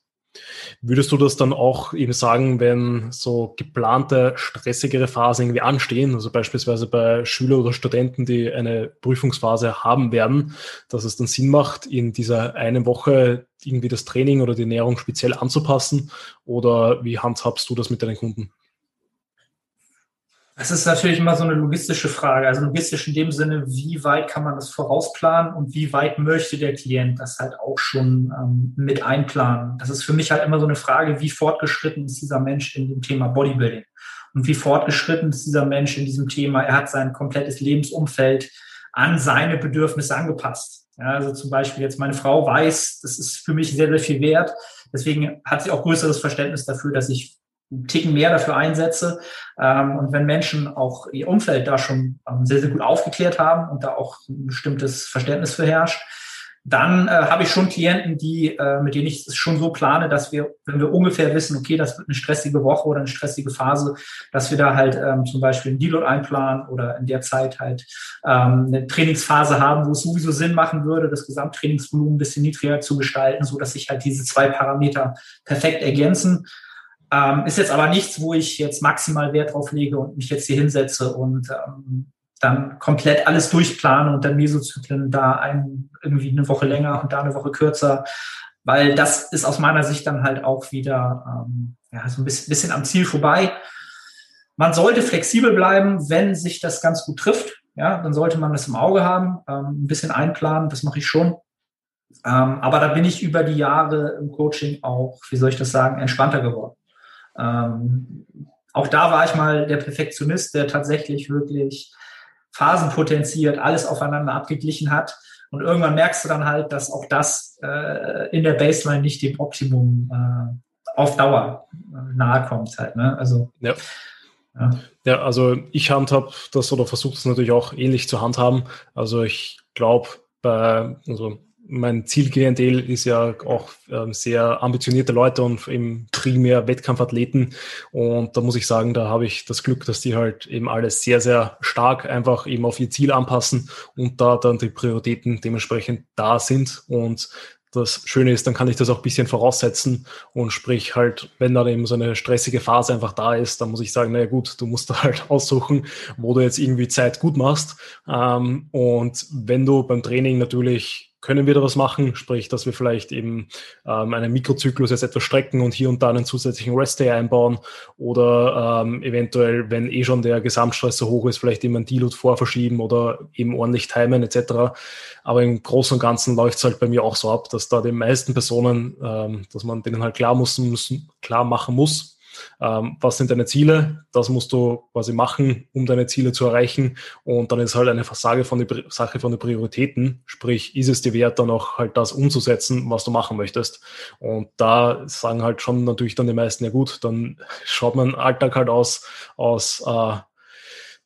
Würdest du das dann auch eben sagen, wenn so geplante, stressigere Phasen irgendwie anstehen, also beispielsweise bei Schüler oder Studenten, die eine Prüfungsphase haben werden, dass es dann Sinn macht, in dieser einen Woche irgendwie das Training oder die Ernährung speziell anzupassen? Oder wie handhabst du das mit deinen Kunden? Das ist natürlich immer so eine logistische Frage. Also logistisch in dem Sinne, wie weit kann man das vorausplanen und wie weit möchte der Klient das halt auch schon ähm, mit einplanen. Das ist für mich halt immer so eine Frage, wie fortgeschritten ist dieser Mensch in dem Thema Bodybuilding und wie fortgeschritten ist dieser Mensch in diesem Thema. Er hat sein komplettes Lebensumfeld an seine Bedürfnisse angepasst. Ja, also zum Beispiel jetzt meine Frau weiß, das ist für mich sehr, sehr viel wert. Deswegen hat sie auch größeres Verständnis dafür, dass ich einen Ticken mehr dafür einsetze. Ähm, und wenn Menschen auch ihr Umfeld da schon ähm, sehr, sehr gut aufgeklärt haben und da auch ein bestimmtes Verständnis für herrscht, dann äh, habe ich schon Klienten, die, äh, mit denen ich es schon so plane, dass wir, wenn wir ungefähr wissen, okay, das wird eine stressige Woche oder eine stressige Phase, dass wir da halt ähm, zum Beispiel einen Deload einplanen oder in der Zeit halt ähm, eine Trainingsphase haben, wo es sowieso Sinn machen würde, das Gesamttrainingsvolumen ein bisschen niedriger zu gestalten, so dass sich halt diese zwei Parameter perfekt ergänzen Ähm, ist jetzt aber nichts, wo ich jetzt maximal Wert drauf lege und mich jetzt hier hinsetze und ähm, dann komplett alles durchplane und dann Mesozyklen da ein, irgendwie eine Woche länger und da eine Woche kürzer, weil das ist aus meiner Sicht dann halt auch wieder ähm, ja, so ein bisschen, bisschen am Ziel vorbei. Man sollte flexibel bleiben, wenn sich das ganz gut trifft. Ja, dann sollte man das im Auge haben, ähm, ein bisschen einplanen, das mache ich schon. Ähm, aber da bin ich über die Jahre im Coaching auch, wie soll ich das sagen, entspannter geworden. Ähm, auch da war ich mal der Perfektionist, der tatsächlich wirklich Phasen potenziert, alles aufeinander abgeglichen hat. Und irgendwann merkst du dann halt, dass auch das äh, in der Baseline nicht dem Optimum äh, auf Dauer äh, nahe kommt halt. Ne? Also ja. Ja. ja, also ich handhab das oder versuche es natürlich auch ähnlich zu handhaben. Also ich glaube, bei, also mein Zielklientel ist ja auch ähm, sehr ambitionierte Leute und eben primär Wettkampfathleten. Und da muss ich sagen, da habe ich das Glück, dass die halt eben alles sehr, sehr stark einfach eben auf ihr Ziel anpassen und da dann die Prioritäten dementsprechend da sind. Und das Schöne ist, dann kann ich das auch ein bisschen voraussetzen und sprich halt, wenn da eben so eine stressige Phase einfach da ist, dann muss ich sagen, naja gut, du musst da halt aussuchen, wo du jetzt irgendwie Zeit gut machst. Ähm, und wenn du beim Training natürlich können wir da was machen, sprich, dass wir vielleicht eben ähm, einen Mikrozyklus jetzt etwas strecken und hier und da einen zusätzlichen Rest-Day einbauen oder ähm, eventuell, wenn eh schon der Gesamtstress so hoch ist, vielleicht eben ein Deload vorverschieben oder eben ordentlich timen etc. Aber im Großen und Ganzen läuft es halt bei mir auch so ab, dass da den meisten Personen, ähm, dass man denen halt klar, muss, müssen, klar machen muss, ähm, was sind deine Ziele? Das musst du quasi machen, um deine Ziele zu erreichen. Und dann ist halt eine Versage von der Sache von den Prioritäten. Sprich, ist es dir wert, dann auch halt das umzusetzen, was du machen möchtest? Und da sagen halt schon natürlich dann die meisten, ja gut, dann schaut mein Alltag halt aus, aus äh,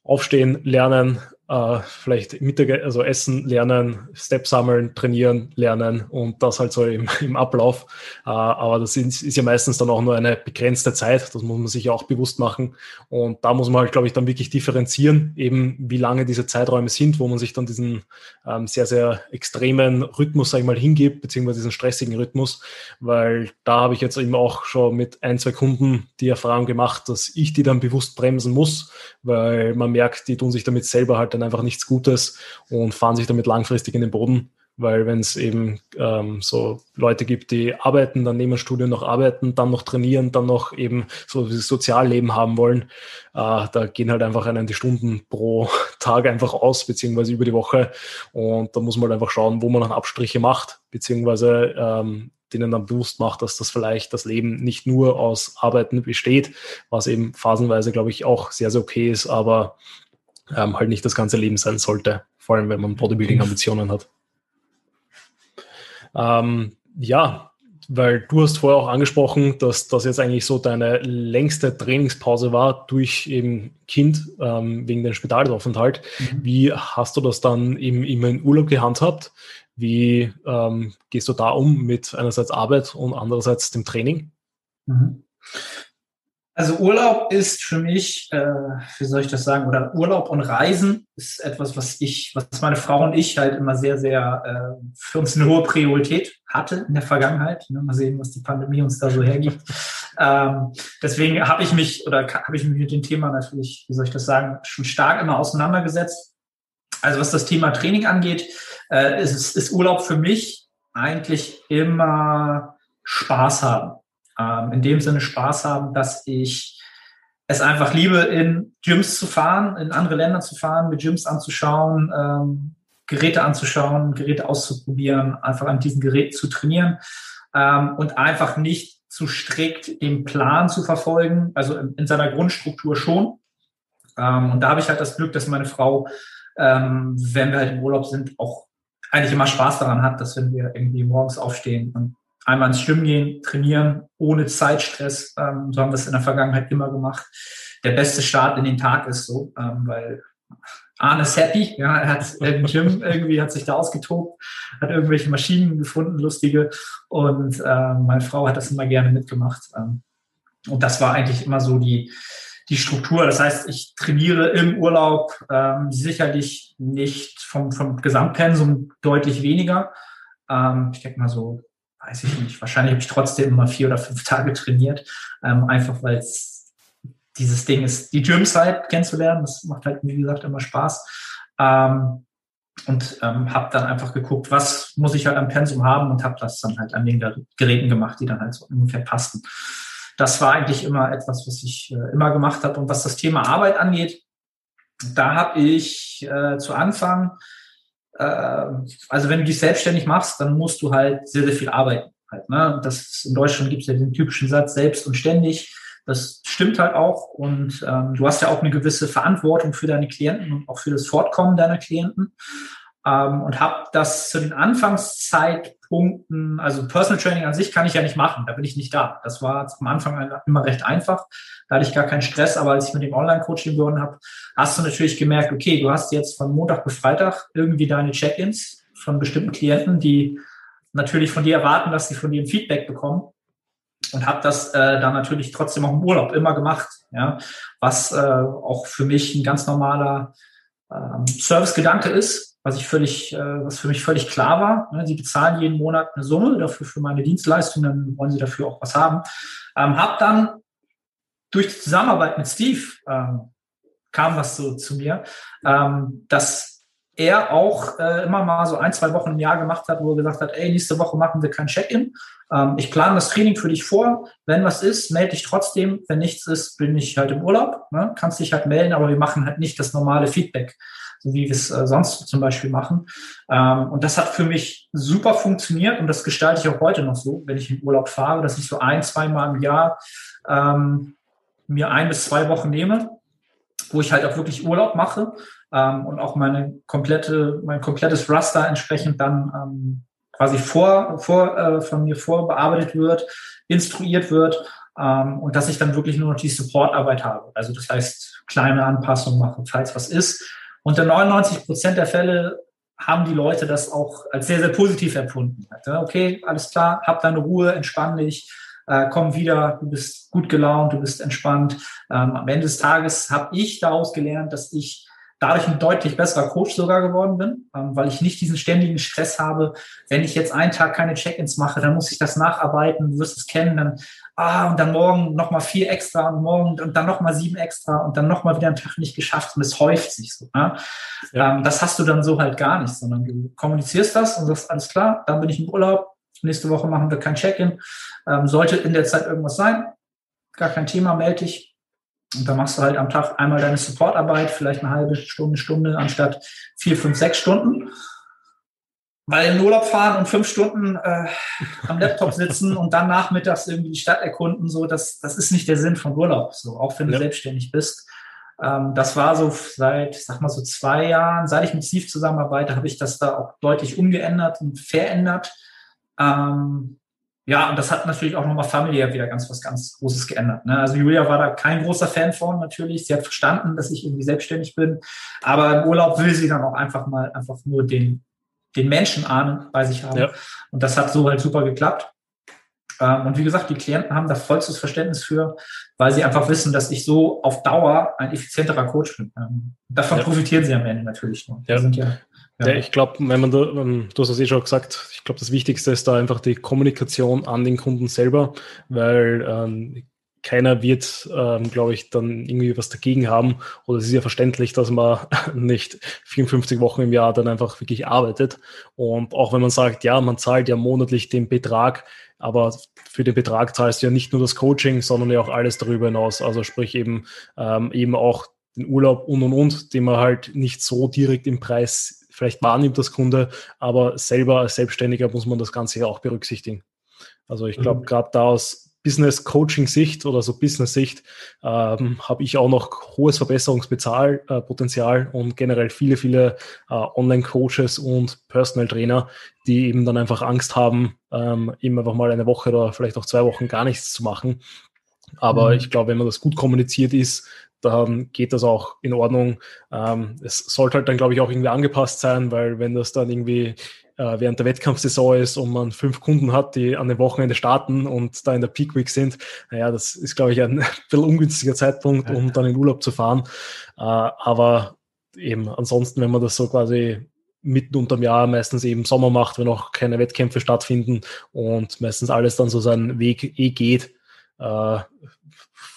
Aufstehen, Lernen, äh, vielleicht Mittag, also Essen lernen, Step sammeln, trainieren, lernen und das halt so im, im Ablauf. Äh, aber das ist, ist, ja meistens dann auch nur eine begrenzte Zeit, das muss man sich auch bewusst machen. Und da muss man halt, glaube ich, dann wirklich differenzieren, eben wie lange diese Zeiträume sind, wo man sich dann diesen ähm, sehr, sehr extremen Rhythmus, sag ich mal, hingibt, beziehungsweise diesen stressigen Rhythmus, weil da habe ich jetzt eben auch schon mit ein, zwei Kunden die Erfahrung gemacht, dass ich die dann bewusst bremsen muss, weil man merkt, die tun sich damit selber halt dann einfach nichts Gutes und fahren sich damit langfristig in den Boden. Weil wenn es eben ähm, so Leute gibt, die arbeiten, dann neben dem Studium noch arbeiten, dann noch trainieren, dann noch eben so dieses Sozialleben haben wollen, äh, da gehen halt einfach einen die Stunden pro Tag einfach aus, beziehungsweise über die Woche. Und da muss man halt einfach schauen, wo man dann Abstriche macht, beziehungsweise ähm, denen dann bewusst macht, dass das vielleicht das Leben nicht nur aus Arbeiten besteht, was eben phasenweise, glaube ich, auch sehr, sehr okay ist, aber ähm, halt nicht das ganze Leben sein sollte, vor allem wenn man Bodybuilding-Ambitionen hat. Ähm, ja, weil du hast vorher auch angesprochen, dass das jetzt eigentlich so deine längste Trainingspause war durch eben Kind ähm, wegen dem Spitalaufenthalt. Mhm. Wie hast du das dann im, im Urlaub gehandhabt? Wie ähm, gehst du da um mit einerseits Arbeit und andererseits dem Training? Mhm. Also Urlaub ist für mich, äh, wie soll ich das sagen, oder Urlaub und Reisen ist etwas, was ich, was meine Frau und ich halt immer sehr, sehr äh, für uns eine hohe Priorität hatte in der Vergangenheit. Ne? Mal sehen, was die Pandemie uns da so hergibt. ähm, deswegen habe ich mich oder habe ich mich mit dem Thema natürlich, wie soll ich das sagen, schon stark immer auseinandergesetzt. Also was das Thema Training angeht, äh, ist, ist Urlaub für mich eigentlich immer Spaß haben ähm, in dem Sinne Spaß haben, dass ich es einfach liebe, in Gyms zu fahren, in andere Länder zu fahren, mit Gyms anzuschauen, ähm, Geräte anzuschauen, Geräte auszuprobieren, einfach an diesen Geräten zu trainieren ähm, und einfach nicht zu strikt den Plan zu verfolgen, also in, in seiner Grundstruktur schon. Ähm, und da habe ich halt das Glück, dass meine Frau, ähm, wenn wir halt im Urlaub sind, auch eigentlich immer Spaß daran hat, dass wenn wir irgendwie morgens aufstehen und einmal ins Schwimmen gehen, trainieren, ohne Zeitstress. Ähm, so haben wir es in der Vergangenheit immer gemacht. Der beste Start in den Tag ist so, ähm, weil Arne ist happy, ja, er hat im Gym irgendwie, hat sich da ausgetobt, hat irgendwelche Maschinen gefunden, lustige, und äh, meine Frau hat das immer gerne mitgemacht. Ähm, und das war eigentlich immer so die, die Struktur. Das heißt, ich trainiere im Urlaub ähm, sicherlich nicht vom, vom Gesamtpensum deutlich weniger. Ähm, ich denke mal so weiß ich nicht. Wahrscheinlich habe ich trotzdem immer vier oder fünf Tage trainiert, ähm, einfach weil es dieses Ding ist, die Gym-Zeit kennenzulernen. Das macht halt, wie gesagt, immer Spaß. Ähm, und ähm, habe dann einfach geguckt, was muss ich halt am Pensum haben und habe das dann halt an den Geräten gemacht, die dann halt so ungefähr passten. Das war eigentlich immer etwas, was ich äh, immer gemacht habe. Und was das Thema Arbeit angeht, da habe ich äh, zu Anfang, also wenn du dich selbstständig machst, dann musst du halt sehr, sehr viel arbeiten. Halt, ne? das in Deutschland gibt es ja den typischen Satz selbst und ständig. Das stimmt halt auch. Und ähm, du hast ja auch eine gewisse Verantwortung für deine Klienten und auch für das Fortkommen deiner Klienten. Ähm, und habe das zu den Anfangszeitpunkten, also Personal Training an sich kann ich ja nicht machen, da bin ich nicht da. Das war am Anfang immer recht einfach, da hatte ich gar keinen Stress, aber als ich mit dem Online-Coaching begonnen habe, hast du natürlich gemerkt, okay, du hast jetzt von Montag bis Freitag irgendwie deine Check-ins von bestimmten Klienten, die natürlich von dir erwarten, dass sie von dir ein Feedback bekommen. Und habe das äh, dann natürlich trotzdem auch im Urlaub immer gemacht, ja, was äh, auch für mich ein ganz normaler ähm, Servicegedanke ist, was ich völlig, äh, was für mich völlig klar war. Ne, sie bezahlen jeden Monat eine Summe dafür für meine Dienstleistung, dann wollen sie dafür auch was haben. Ähm, hab dann durch die Zusammenarbeit mit Steve ähm, kam was so zu mir, ähm, dass er auch äh, immer mal so ein, zwei Wochen im Jahr gemacht hat, wo er gesagt hat, ey, nächste Woche machen wir kein Check-in. Ähm, ich plane das Training für dich vor. Wenn was ist, melde dich trotzdem. Wenn nichts ist, bin ich halt im Urlaub. Ne? Kannst dich halt melden, aber wir machen halt nicht das normale Feedback, so wie wir es äh, sonst zum Beispiel machen. Ähm, und das hat für mich super funktioniert und das gestalte ich auch heute noch so, wenn ich in Urlaub fahre, dass ich so ein, zwei Mal im Jahr ähm, mir ein bis zwei Wochen nehme, wo ich halt auch wirklich Urlaub mache ähm, und auch meine komplette, mein komplettes Raster entsprechend dann ähm, quasi vor, vor äh, von mir vorbearbeitet wird, instruiert wird ähm, und dass ich dann wirklich nur noch die Supportarbeit habe. Also das heißt, kleine Anpassungen mache, falls was ist. Und in 99 Prozent der Fälle haben die Leute das auch als sehr, sehr positiv empfunden. Okay, alles klar, hab deine Ruhe, entspann dich, äh, komm wieder, du bist gut gelaunt, du bist entspannt. Ähm, am Ende des Tages habe ich daraus gelernt, dass ich dadurch ein deutlich besserer Coach sogar geworden bin, ähm, weil ich nicht diesen ständigen Stress habe. Wenn ich jetzt einen Tag keine Check-ins mache, dann muss ich das nacharbeiten, du wirst es kennen, dann, ah, und dann morgen nochmal vier extra und morgen und dann nochmal sieben extra und dann nochmal wieder einen Tag nicht geschafft und es häuft sich so. Ne? Ja. Ähm, das hast du dann so halt gar nicht, sondern du kommunizierst das und sagst, alles klar, dann bin ich im Urlaub, nächste Woche machen wir kein Check-in. Ähm, sollte in der Zeit irgendwas sein, gar kein Thema, melde dich, und da machst du halt am Tag einmal deine Supportarbeit, vielleicht eine halbe Stunde, Stunde, anstatt vier, fünf, sechs Stunden. Weil in Urlaub fahren und fünf Stunden äh, am Laptop sitzen und dann nachmittags irgendwie die Stadt erkunden, so, das, das ist nicht der Sinn von Urlaub, so, auch wenn du ja. selbstständig bist. Ähm, das war so seit, sag mal so zwei Jahren, seit ich mit Steve zusammenarbeite, habe ich das da auch deutlich umgeändert und verändert. Ähm, ja, und das hat natürlich auch nochmal familiär wieder ganz was ganz Großes geändert. Ne? Also Julia war da kein großer Fan von natürlich. Sie hat verstanden, dass ich irgendwie selbstständig bin. Aber im Urlaub will sie dann auch einfach mal einfach nur den, den Menschen ahnen bei sich haben. Ja. Und das hat so halt super geklappt. Ähm, und wie gesagt, die Klienten haben da vollstes Verständnis für, weil sie einfach wissen, dass ich so auf Dauer ein effizienterer Coach bin. Ähm, davon ja. profitieren sie am Ende natürlich nur. Ja. ja ja, ich glaube, wenn man da, ähm, du hast es eh schon gesagt, ich glaube, das Wichtigste ist da einfach die Kommunikation an den Kunden selber, weil ähm, keiner wird, ähm, glaube ich, dann irgendwie was dagegen haben. Oder es ist ja verständlich, dass man nicht 54 Wochen im Jahr dann einfach wirklich arbeitet. Und auch wenn man sagt, ja, man zahlt ja monatlich den Betrag, aber für den Betrag zahlst du ja nicht nur das Coaching, sondern ja auch alles darüber hinaus. Also sprich eben, ähm, eben auch den Urlaub und und und, den man halt nicht so direkt im Preis vielleicht wahrnimmt das Kunde, aber selber als Selbstständiger muss man das Ganze ja auch berücksichtigen. Also ich glaube, mhm. gerade da aus Business-Coaching-Sicht oder so Business-Sicht ähm, habe ich auch noch hohes Verbesserungspotenzial äh, und generell viele, viele äh, Online-Coaches und Personal-Trainer, die eben dann einfach Angst haben, ähm, eben einfach mal eine Woche oder vielleicht auch zwei Wochen gar nichts zu machen. Aber mhm. ich glaube, wenn man das gut kommuniziert ist, dann geht das auch in Ordnung. Ähm, es sollte halt dann, glaube ich, auch irgendwie angepasst sein, weil wenn das dann irgendwie äh, während der Wettkampfsaison ist und man fünf Kunden hat, die an dem Wochenende starten und da in der Peak Week sind, naja, das ist, glaube ich, ein bisschen ungünstiger Zeitpunkt, um dann in Urlaub zu fahren. Äh, aber eben ansonsten, wenn man das so quasi mitten unterm Jahr meistens eben Sommer macht, wenn auch keine Wettkämpfe stattfinden und meistens alles dann so seinen Weg eh geht. Äh,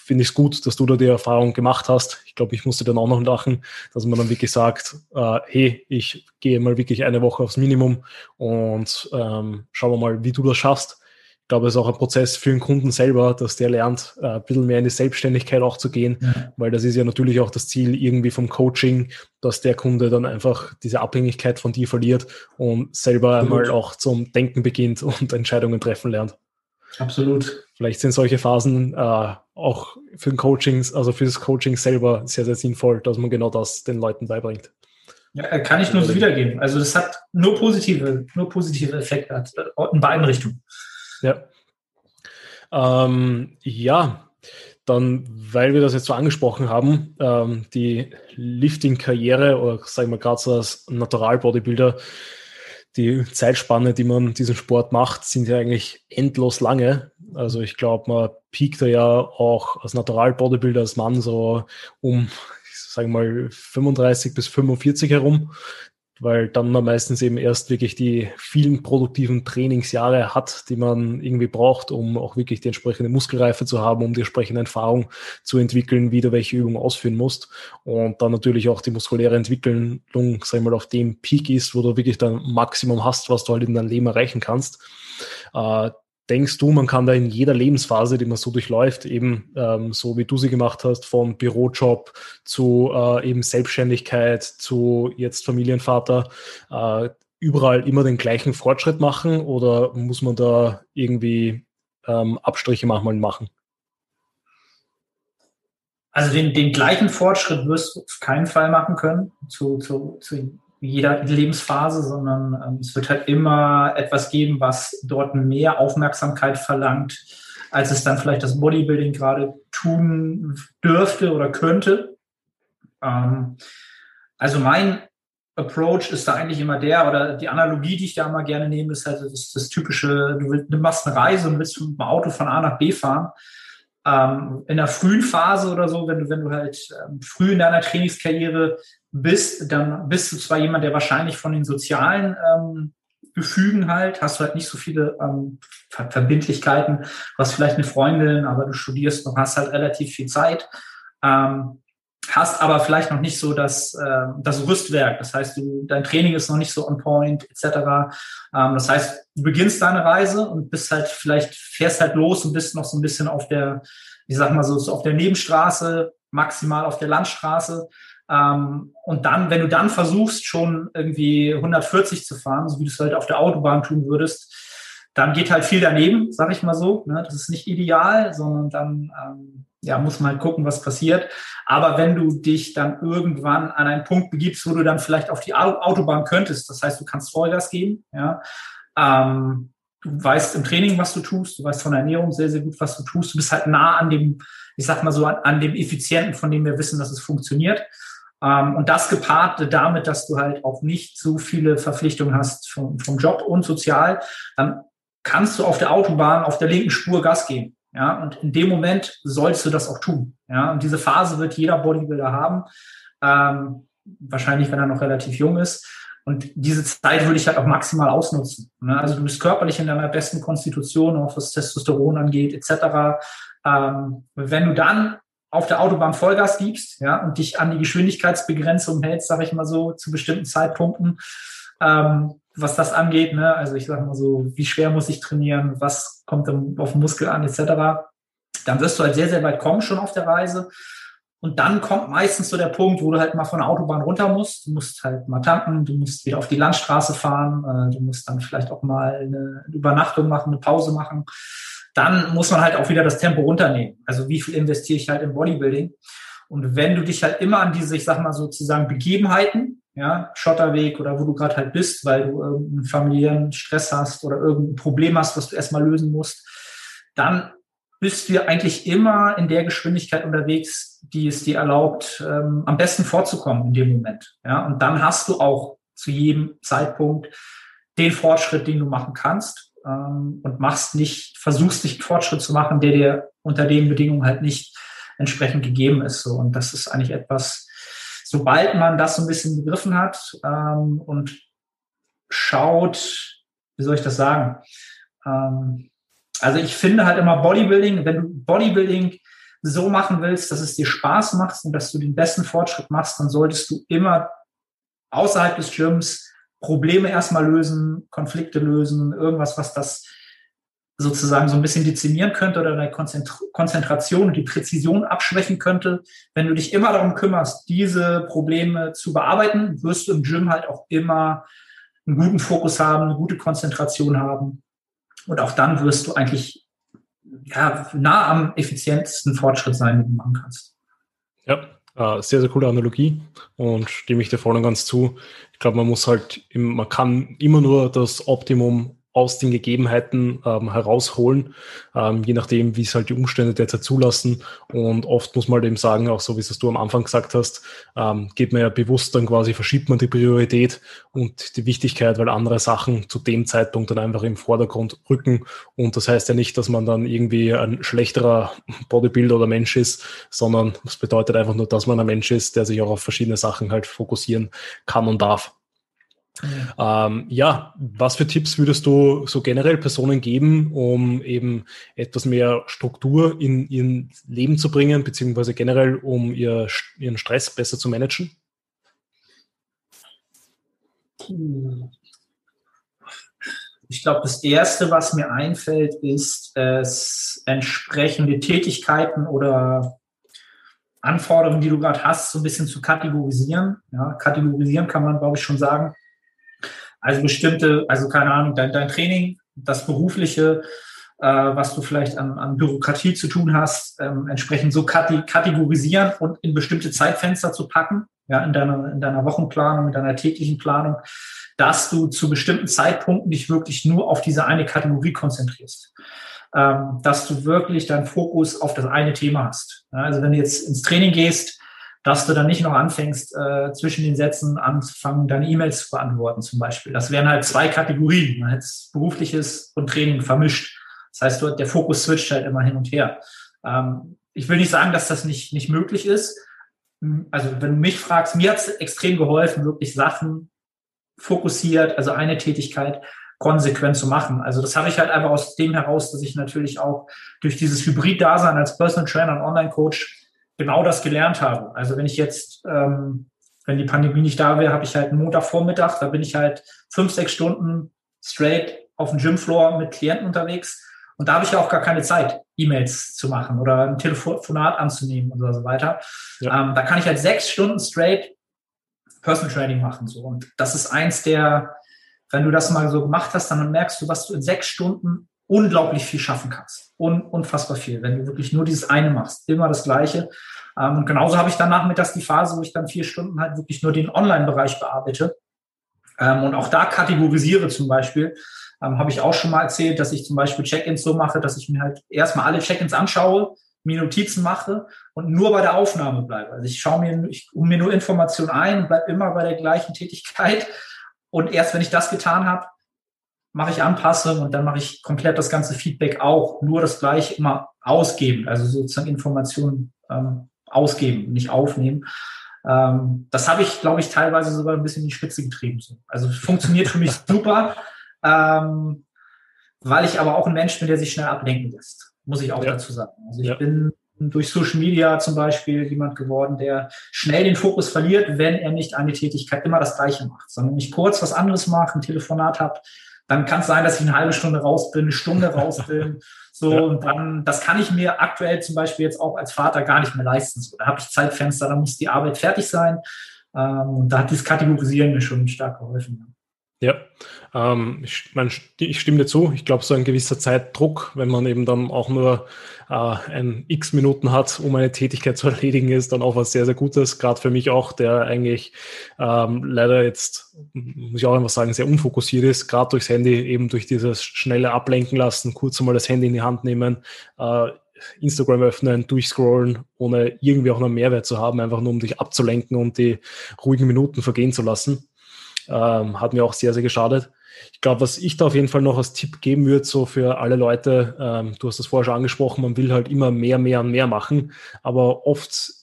Finde ich es gut, dass du da die Erfahrung gemacht hast. Ich glaube, ich musste dann auch noch lachen, dass man dann wirklich sagt, äh, hey, ich gehe mal wirklich eine Woche aufs Minimum und ähm, schauen wir mal, wie du das schaffst ich glaube, es ist auch ein Prozess für den Kunden selber, dass der lernt, äh, ein bisschen mehr in die Selbstständigkeit auch zu gehen, ja. weil das ist ja natürlich auch das Ziel irgendwie vom Coaching, dass der Kunde dann einfach diese Abhängigkeit von dir verliert und selber Absolut. einmal auch zum Denken beginnt und Entscheidungen treffen lernt. Absolut. Vielleicht sind solche Phasen äh, auch für den Coachings, also für das Coaching selber sehr, sehr sinnvoll, dass man genau das den Leuten beibringt. Ja, kann ich nur so wiedergeben. Also das hat nur positive, nur positive Effekte in beiden Richtungen. Ja. Ähm, ja, dann, weil wir das jetzt so angesprochen haben, ähm, die Lifting-Karriere oder sagen wir gerade so als Natural-Bodybuilder, die Zeitspanne, die man diesen Sport macht, sind ja eigentlich endlos lange. Also ich glaube, man piekt ja auch als Natural-Bodybuilder als Mann so um, ich sage mal, 35 bis 45 herum weil dann man meistens eben erst wirklich die vielen produktiven Trainingsjahre hat, die man irgendwie braucht, um auch wirklich die entsprechende Muskelreife zu haben, um die entsprechende Erfahrung zu entwickeln, wie du welche Übung ausführen musst. Und dann natürlich auch die muskuläre Entwicklung, sag ich mal, auf dem Peak ist, wo du wirklich dein Maximum hast, was du halt in deinem Leben erreichen kannst. Äh, denkst du, man kann da in jeder Lebensphase, die man so durchläuft, eben ähm, so wie du sie gemacht hast, vom Bürojob zu äh, eben Selbstständigkeit zu jetzt Familienvater, äh, überall immer den gleichen Fortschritt machen oder muss man da irgendwie ähm, Abstriche manchmal machen? Also den, den gleichen Fortschritt wirst du auf keinen Fall machen können zu, zu, zu jeder Lebensphase, sondern ähm, es wird halt immer etwas geben, was dort mehr Aufmerksamkeit verlangt, als es dann vielleicht das Bodybuilding gerade tun dürfte oder könnte. Ähm, also mein Approach ist da eigentlich immer der, oder die Analogie, die ich da immer gerne nehme, ist halt das, das typische, du, willst, du machst eine Reise und willst mit dem Auto von A nach B fahren. Ähm, in der frühen Phase oder so, wenn du, wenn du halt ähm, früh in deiner Trainingskarriere bist, dann bist du zwar jemand, der wahrscheinlich von den sozialen ähm, Gefügen halt, hast du halt nicht so viele ähm, Verbindlichkeiten, du hast vielleicht eine Freundin, aber du studierst noch, hast halt relativ viel Zeit, ähm, hast aber vielleicht noch nicht so das, äh, das Rüstwerk, das heißt, du, dein Training ist noch nicht so on point, etc. Ähm, das heißt, du beginnst deine Reise und bist halt vielleicht, fährst halt los und bist noch so ein bisschen auf der, ich sag mal so, so auf der Nebenstraße, maximal auf der Landstraße, ähm, und dann, wenn du dann versuchst, schon irgendwie 140 zu fahren, so wie du es halt auf der Autobahn tun würdest, dann geht halt viel daneben, sag ich mal so. Ne? Das ist nicht ideal, sondern dann ähm, ja, muss man halt gucken, was passiert. Aber wenn du dich dann irgendwann an einen Punkt begibst, wo du dann vielleicht auf die Autobahn könntest, das heißt, du kannst Vollgas geben, ja, ähm, du weißt im Training, was du tust, du weißt von der Ernährung sehr, sehr gut, was du tust, du bist halt nah an dem, ich sag mal so, an, an dem Effizienten, von dem wir wissen, dass es funktioniert. Ähm, und das gepaart damit, dass du halt auch nicht so viele Verpflichtungen hast vom, vom Job und sozial, dann kannst du auf der Autobahn auf der linken Spur Gas geben. Ja, und in dem Moment sollst du das auch tun. Ja, und diese Phase wird jeder Bodybuilder haben. Ähm, wahrscheinlich, wenn er noch relativ jung ist. Und diese Zeit würde ich halt auch maximal ausnutzen. Ne? Also du bist körperlich in deiner besten Konstitution, auch was Testosteron angeht, etc. Ähm, wenn du dann auf der Autobahn Vollgas gibst, ja, und dich an die Geschwindigkeitsbegrenzung hältst, sage ich mal so, zu bestimmten Zeitpunkten, ähm, was das angeht, ne, also ich sage mal so, wie schwer muss ich trainieren, was kommt auf den Muskel an, etc., dann wirst du halt sehr, sehr weit kommen schon auf der Reise. Und dann kommt meistens so der Punkt, wo du halt mal von der Autobahn runter musst. Du musst halt mal tanken, du musst wieder auf die Landstraße fahren, äh, du musst dann vielleicht auch mal eine Übernachtung machen, eine Pause machen dann muss man halt auch wieder das Tempo runternehmen. Also wie viel investiere ich halt im Bodybuilding? Und wenn du dich halt immer an diese, ich sag mal sozusagen Begebenheiten, ja, Schotterweg oder wo du gerade halt bist, weil du irgendeinen familiären Stress hast oder irgendein Problem hast, was du erstmal lösen musst, dann bist du eigentlich immer in der Geschwindigkeit unterwegs, die es dir erlaubt, ähm, am besten vorzukommen in dem Moment. Ja, und dann hast du auch zu jedem Zeitpunkt den Fortschritt, den du machen kannst ähm, und machst nicht, versuchst nicht Fortschritt zu machen, der dir unter den Bedingungen halt nicht entsprechend gegeben ist. So. Und das ist eigentlich etwas, sobald man das so ein bisschen begriffen hat ähm, und schaut, wie soll ich das sagen? Ähm, also ich finde halt immer Bodybuilding, wenn du Bodybuilding so machen willst, dass es dir Spaß macht und dass du den besten Fortschritt machst, dann solltest du immer außerhalb des Gyms Probleme erstmal lösen, Konflikte lösen, irgendwas, was das sozusagen so ein bisschen dezimieren könnte oder deine Konzentration und die Präzision abschwächen könnte. Wenn du dich immer darum kümmerst, diese Probleme zu bearbeiten, wirst du im Gym halt auch immer einen guten Fokus haben, eine gute Konzentration haben. Und auch dann wirst du eigentlich ja, nah am effizientesten Fortschritt sein, den du machen kannst. Ja, äh, sehr, sehr coole Analogie und stimme ich dir voll und ganz zu. Ich glaube, man muss halt, man kann immer nur das Optimum aus den Gegebenheiten ähm, herausholen, ähm, je nachdem, wie es halt die Umstände derzeit zulassen. Und oft muss man halt eben sagen, auch so wie es du am Anfang gesagt hast, ähm, geht man ja bewusst dann quasi, verschiebt man die Priorität und die Wichtigkeit, weil andere Sachen zu dem Zeitpunkt dann einfach im Vordergrund rücken. Und das heißt ja nicht, dass man dann irgendwie ein schlechterer Bodybuilder oder Mensch ist, sondern es bedeutet einfach nur, dass man ein Mensch ist, der sich auch auf verschiedene Sachen halt fokussieren kann und darf. Ähm, ja, was für Tipps würdest du so generell Personen geben, um eben etwas mehr Struktur in ihr Leben zu bringen, beziehungsweise generell, um ihr, ihren Stress besser zu managen? Ich glaube, das Erste, was mir einfällt, ist es entsprechende Tätigkeiten oder Anforderungen, die du gerade hast, so ein bisschen zu kategorisieren. Ja, kategorisieren kann man, glaube ich, schon sagen also bestimmte, also keine Ahnung, dein, dein Training, das berufliche, äh, was du vielleicht an, an Bürokratie zu tun hast, ähm, entsprechend so kategorisieren und in bestimmte Zeitfenster zu packen, ja, in deiner, in deiner Wochenplanung, in deiner täglichen Planung, dass du zu bestimmten Zeitpunkten dich wirklich nur auf diese eine Kategorie konzentrierst. Ähm, dass du wirklich deinen Fokus auf das eine Thema hast. Ja, also wenn du jetzt ins Training gehst, dass du dann nicht noch anfängst, äh, zwischen den Sätzen anzufangen, deine E-Mails zu beantworten zum Beispiel. Das wären halt zwei Kategorien. Man hätte berufliches und Training vermischt. Das heißt, du, der Fokus switcht halt immer hin und her. Ähm, ich will nicht sagen, dass das nicht, nicht möglich ist. Also wenn du mich fragst, mir hat es extrem geholfen, wirklich Sachen fokussiert, also eine Tätigkeit konsequent zu machen. Also das habe ich halt einfach aus dem heraus, dass ich natürlich auch durch dieses Hybrid-Dasein als Personal Trainer und Online-Coach genau das gelernt habe. Also wenn ich jetzt, ähm, wenn die Pandemie nicht da wäre, habe ich halt einen Montagvormittag, da bin ich halt fünf, sechs Stunden straight auf dem Gymfloor mit Klienten unterwegs. Und da habe ich ja auch gar keine Zeit, E-Mails zu machen oder ein Telefonat anzunehmen und so weiter. Ja. Ähm, da kann ich halt sechs Stunden straight Personal Training machen. So. Und das ist eins der, wenn du das mal so gemacht hast, dann merkst du, was du in sechs Stunden unglaublich viel schaffen kannst. Un unfassbar viel, wenn du wirklich nur dieses eine machst, immer das Gleiche. Ähm, und genauso habe ich dann nachmittags die Phase, wo ich dann vier Stunden halt wirklich nur den Online-Bereich bearbeite. Ähm, und auch da kategorisiere zum Beispiel. Ähm, habe ich auch schon mal erzählt, dass ich zum Beispiel Check-ins so mache, dass ich mir halt erstmal alle Check-ins anschaue, mir Notizen mache und nur bei der Aufnahme bleibe. Also ich schaue mir, ich hole mir nur Informationen ein und bleibe immer bei der gleichen Tätigkeit. Und erst wenn ich das getan habe, mache ich Anpassungen und dann mache ich komplett das ganze Feedback auch, nur das gleiche immer ausgeben, also sozusagen Informationen ähm, ausgeben, nicht aufnehmen. Ähm, das habe ich, glaube ich, teilweise sogar ein bisschen in die Spitze getrieben. So. Also funktioniert für mich super, ähm, weil ich aber auch ein Mensch bin, der sich schnell ablenken lässt, muss ich auch ja. dazu sagen. Also ich ja. bin durch Social Media zum Beispiel jemand geworden, der schnell den Fokus verliert, wenn er nicht eine Tätigkeit immer das Gleiche macht, sondern ich kurz was anderes mache, ein Telefonat habe, dann kann es sein, dass ich eine halbe Stunde raus bin, eine Stunde raus bin. So, ja. und dann, das kann ich mir aktuell zum Beispiel jetzt auch als Vater gar nicht mehr leisten. So, da habe ich Zeitfenster, da muss die Arbeit fertig sein. Ähm, und da hat dieses Kategorisieren mir schon stark geholfen. Ja, ähm, ich, mein, ich stimme dir zu. Ich glaube, so ein gewisser Zeitdruck, wenn man eben dann auch nur äh, ein x Minuten hat, um eine Tätigkeit zu erledigen, ist dann auch was sehr, sehr Gutes. Gerade für mich auch, der eigentlich ähm, leider jetzt, muss ich auch einfach sagen, sehr unfokussiert ist, gerade durchs Handy, eben durch dieses schnelle Ablenken lassen, kurz einmal das Handy in die Hand nehmen, äh, Instagram öffnen, durchscrollen, ohne irgendwie auch noch Mehrwert zu haben, einfach nur um dich abzulenken und die ruhigen Minuten vergehen zu lassen. Ähm, hat mir auch sehr, sehr geschadet. Ich glaube, was ich da auf jeden Fall noch als Tipp geben würde, so für alle Leute, ähm, du hast das vorher schon angesprochen, man will halt immer mehr, mehr und mehr machen, aber oft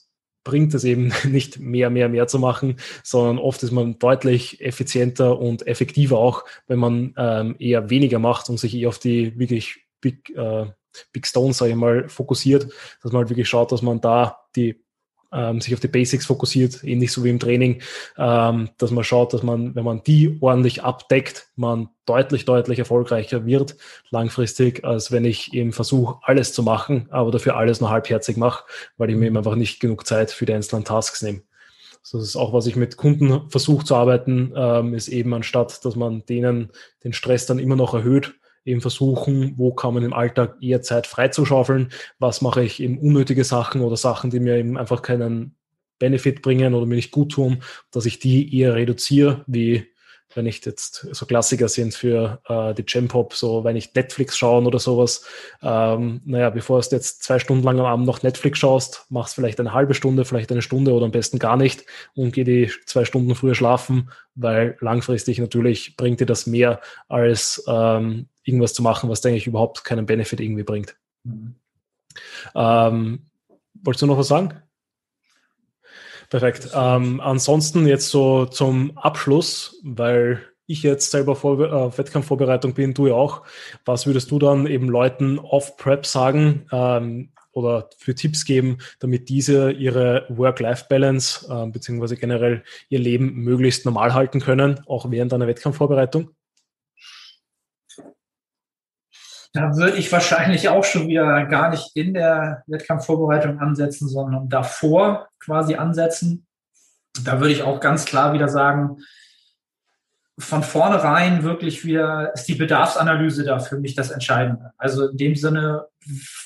bringt es eben nicht mehr, mehr, mehr zu machen, sondern oft ist man deutlich effizienter und effektiver auch, wenn man ähm, eher weniger macht und sich eher auf die wirklich Big, äh, Big Stones, sage ich mal, fokussiert, dass man halt wirklich schaut, dass man da die ähm, sich auf die Basics fokussiert, ähnlich so wie im Training, ähm, dass man schaut, dass man, wenn man die ordentlich abdeckt, man deutlich, deutlich erfolgreicher wird langfristig, als wenn ich eben versuche, alles zu machen, aber dafür alles nur halbherzig mache, weil ich mir eben einfach nicht genug Zeit für die einzelnen Tasks nehme. das ist auch, was ich mit Kunden versuche zu arbeiten, ähm, ist eben anstatt, dass man denen den Stress dann immer noch erhöht, eben versuchen, wo kann man im Alltag eher Zeit freizuschaufeln, was mache ich eben unnötige Sachen oder Sachen, die mir eben einfach keinen Benefit bringen oder mir nicht gut tun, dass ich die eher reduziere, wie wenn ich jetzt so Klassiker sind für äh, die Gem-Pop, so wenn ich Netflix schauen oder sowas, ähm, naja, bevor du jetzt zwei Stunden lang am Abend noch Netflix schaust, machst vielleicht eine halbe Stunde, vielleicht eine Stunde oder am besten gar nicht und geh die zwei Stunden früher schlafen, weil langfristig natürlich bringt dir das mehr als ähm, irgendwas zu machen, was eigentlich überhaupt keinen Benefit irgendwie bringt. Mhm. Ähm, wolltest du noch was sagen? Perfekt. Ähm, ansonsten jetzt so zum Abschluss, weil ich jetzt selber vor, äh, Wettkampfvorbereitung bin, du ja auch. Was würdest du dann eben Leuten off Prep sagen ähm, oder für Tipps geben, damit diese ihre Work-Life-Balance äh, beziehungsweise generell ihr Leben möglichst normal halten können, auch während einer Wettkampfvorbereitung? Da würde ich wahrscheinlich auch schon wieder gar nicht in der Wettkampfvorbereitung ansetzen, sondern davor quasi ansetzen. Da würde ich auch ganz klar wieder sagen, von vornherein wirklich wieder ist die Bedarfsanalyse da für mich das Entscheidende. Also in dem Sinne,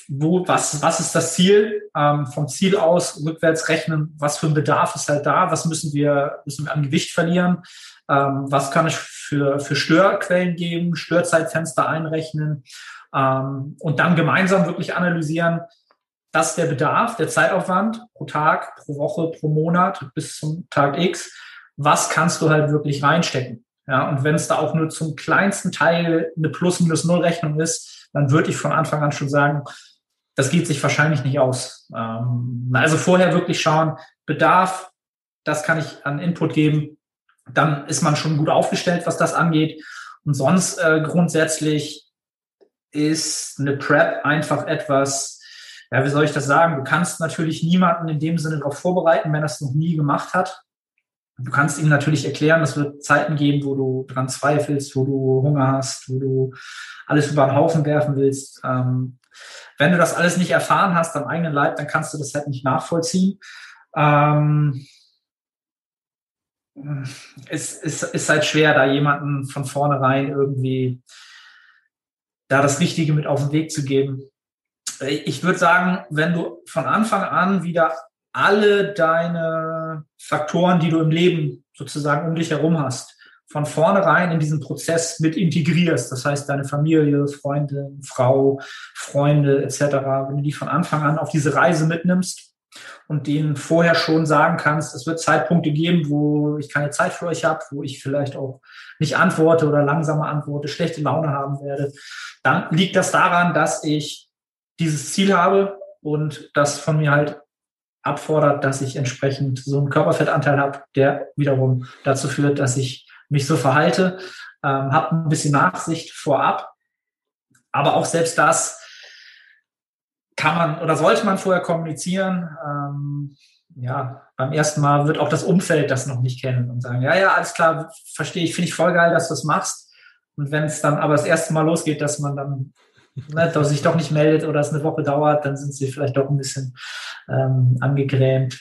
wo, was, was ist das Ziel? Ähm, vom Ziel aus rückwärts rechnen, was für ein Bedarf ist halt da? Was müssen wir, müssen wir an Gewicht verlieren? Ähm, was kann ich für, für Störquellen geben? Störzeitfenster einrechnen? Ähm, und dann gemeinsam wirklich analysieren, das ist der Bedarf, der Zeitaufwand pro Tag, pro Woche, pro Monat bis zum Tag X. Was kannst du halt wirklich reinstecken? Ja, und wenn es da auch nur zum kleinsten Teil eine Plus-Minus-Null-Rechnung ist, dann würde ich von Anfang an schon sagen, das geht sich wahrscheinlich nicht aus. Ähm, also vorher wirklich schauen, Bedarf, das kann ich an Input geben, dann ist man schon gut aufgestellt, was das angeht. Und sonst äh, grundsätzlich ist eine Prep einfach etwas, ja, wie soll ich das sagen? Du kannst natürlich niemanden in dem Sinne darauf vorbereiten, wenn er es noch nie gemacht hat. Du kannst ihm natürlich erklären, es wird Zeiten geben, wo du dran zweifelst, wo du Hunger hast, wo du alles über den Haufen werfen willst. Ähm, wenn du das alles nicht erfahren hast am eigenen Leib, dann kannst du das halt nicht nachvollziehen. Ähm, es, es ist halt schwer, da jemanden von vornherein irgendwie da das Richtige mit auf den Weg zu geben. Ich würde sagen, wenn du von Anfang an wieder alle deine Faktoren, die du im Leben sozusagen um dich herum hast, von vornherein in diesen Prozess mit integrierst. Das heißt, deine Familie, Freunde, Frau, Freunde etc., wenn du die von Anfang an auf diese Reise mitnimmst und denen vorher schon sagen kannst, es wird Zeitpunkte geben, wo ich keine Zeit für euch habe, wo ich vielleicht auch nicht antworte oder langsamer antworte, schlechte Laune haben werde, dann liegt das daran, dass ich dieses Ziel habe und das von mir halt abfordert, dass ich entsprechend so einen Körperfettanteil habe, der wiederum dazu führt, dass ich mich so verhalte, ähm, habe ein bisschen Nachsicht vorab. Aber auch selbst das kann man oder sollte man vorher kommunizieren. Ähm, ja, beim ersten Mal wird auch das Umfeld das noch nicht kennen und sagen, ja, ja, alles klar, verstehe ich, finde ich voll geil, dass du das machst. Und wenn es dann aber das erste Mal losgeht, dass man dann ne, dass sich doch nicht meldet oder es eine Woche dauert, dann sind sie vielleicht doch ein bisschen ähm, angegrämt.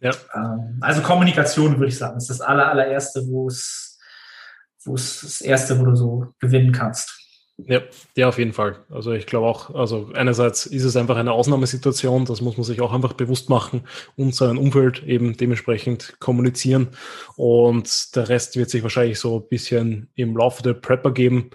Ja. Ähm, also Kommunikation würde ich sagen, ist das aller, allererste, wo es, wo es das erste, wo du so gewinnen kannst. Ja, ja, auf jeden Fall. Also ich glaube auch, also einerseits ist es einfach eine Ausnahmesituation, das muss man sich auch einfach bewusst machen und sein Umfeld eben dementsprechend kommunizieren. Und der Rest wird sich wahrscheinlich so ein bisschen im Laufe der Prepper geben.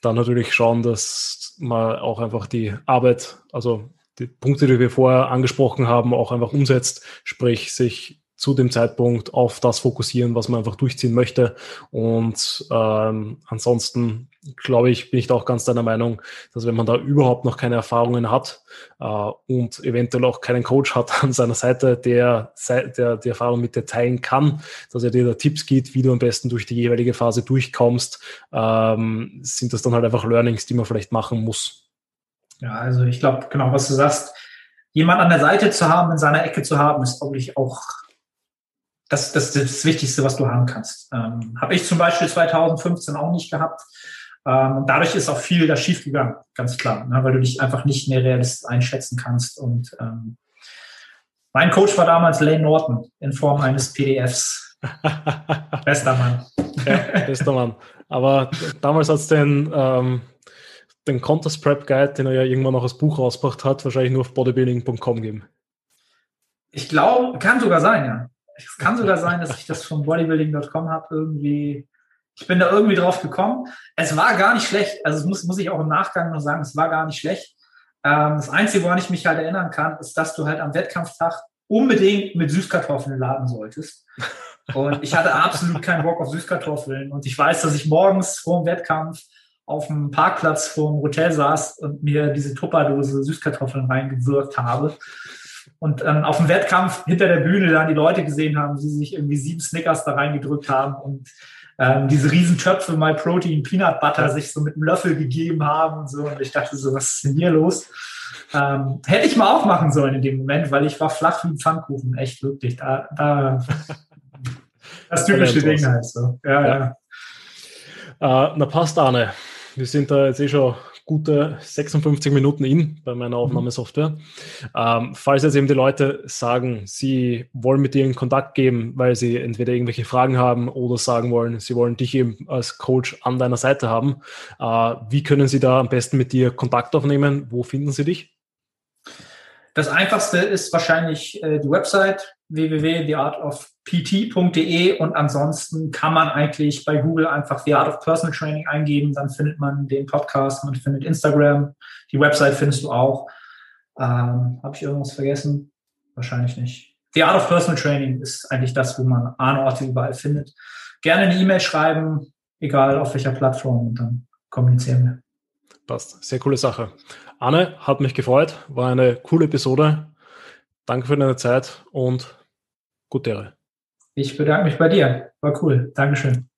Dann natürlich schauen, dass man auch einfach die Arbeit, also die Punkte, die wir vorher angesprochen haben, auch einfach umsetzt, sprich sich zu dem Zeitpunkt auf das fokussieren, was man einfach durchziehen möchte. Und ähm, ansonsten glaube ich, bin ich da auch ganz deiner Meinung, dass wenn man da überhaupt noch keine Erfahrungen hat äh, und eventuell auch keinen Coach hat an seiner Seite, der, der die Erfahrung mit dir teilen kann, dass er dir da Tipps gibt, wie du am besten durch die jeweilige Phase durchkommst, ähm, sind das dann halt einfach Learnings, die man vielleicht machen muss. Ja, also ich glaube, genau, was du sagst, jemand an der Seite zu haben, in seiner Ecke zu haben, ist, glaube ich, auch das, das, das Wichtigste, was du haben kannst. Ähm, Habe ich zum Beispiel 2015 auch nicht gehabt. Ähm, dadurch ist auch viel da schiefgegangen, ganz klar, ne, weil du dich einfach nicht mehr realistisch einschätzen kannst. Und ähm, mein Coach war damals Lane Norton in Form eines PDFs. bester Mann. ja, bester Mann. Aber damals hat es den, ähm, den Contest Prep Guide, den er ja irgendwann noch als Buch rausgebracht hat, wahrscheinlich nur auf bodybuilding.com geben. Ich glaube, kann sogar sein, ja. Es kann sogar sein, dass ich das von bodybuilding.com habe irgendwie ich bin da irgendwie drauf gekommen. Es war gar nicht schlecht. Also das muss, muss ich auch im Nachgang noch sagen, es war gar nicht schlecht. Ähm, das Einzige, woran ich mich halt erinnern kann, ist, dass du halt am Wettkampftag unbedingt mit Süßkartoffeln laden solltest. Und ich hatte absolut keinen Bock auf Süßkartoffeln. Und ich weiß, dass ich morgens vor dem Wettkampf auf dem Parkplatz vor dem Hotel saß und mir diese Tupperdose Süßkartoffeln reingewirkt habe. Und ähm, auf dem Wettkampf hinter der Bühne dann die Leute gesehen haben, die sich irgendwie sieben Snickers da reingedrückt haben und ähm, diese riesen Töpfe My Protein Peanut Butter sich so mit einem Löffel gegeben haben. So. Und ich dachte so, was ist denn hier los? Ähm, hätte ich mal auch machen sollen in dem Moment, weil ich war flach wie ein Pfannkuchen, echt wirklich. Da, da das typische Ding halt so. Ja, ja. ja. Äh, na passt, Arne. Wir sind da jetzt eh schon gute 56 Minuten in bei meiner mhm. Aufnahmesoftware. Ähm, falls jetzt eben die Leute sagen, sie wollen mit dir in Kontakt geben, weil sie entweder irgendwelche Fragen haben oder sagen wollen, sie wollen dich eben als Coach an deiner Seite haben, äh, wie können sie da am besten mit dir Kontakt aufnehmen? Wo finden sie dich? Das einfachste ist wahrscheinlich äh, die Website www.theartofpt.de und ansonsten kann man eigentlich bei Google einfach The Art of Personal Training eingeben, dann findet man den Podcast, man findet Instagram, die Website findest du auch. Ähm, Habe ich irgendwas vergessen? Wahrscheinlich nicht. The Art of Personal Training ist eigentlich das, wo man Arne Orte überall findet. Gerne eine E-Mail schreiben, egal auf welcher Plattform und dann kommunizieren wir. Passt. Sehr coole Sache. Anne, hat mich gefreut. War eine coole Episode. Danke für deine Zeit und gute Ehre. Ich bedanke mich bei dir. War cool. Dankeschön.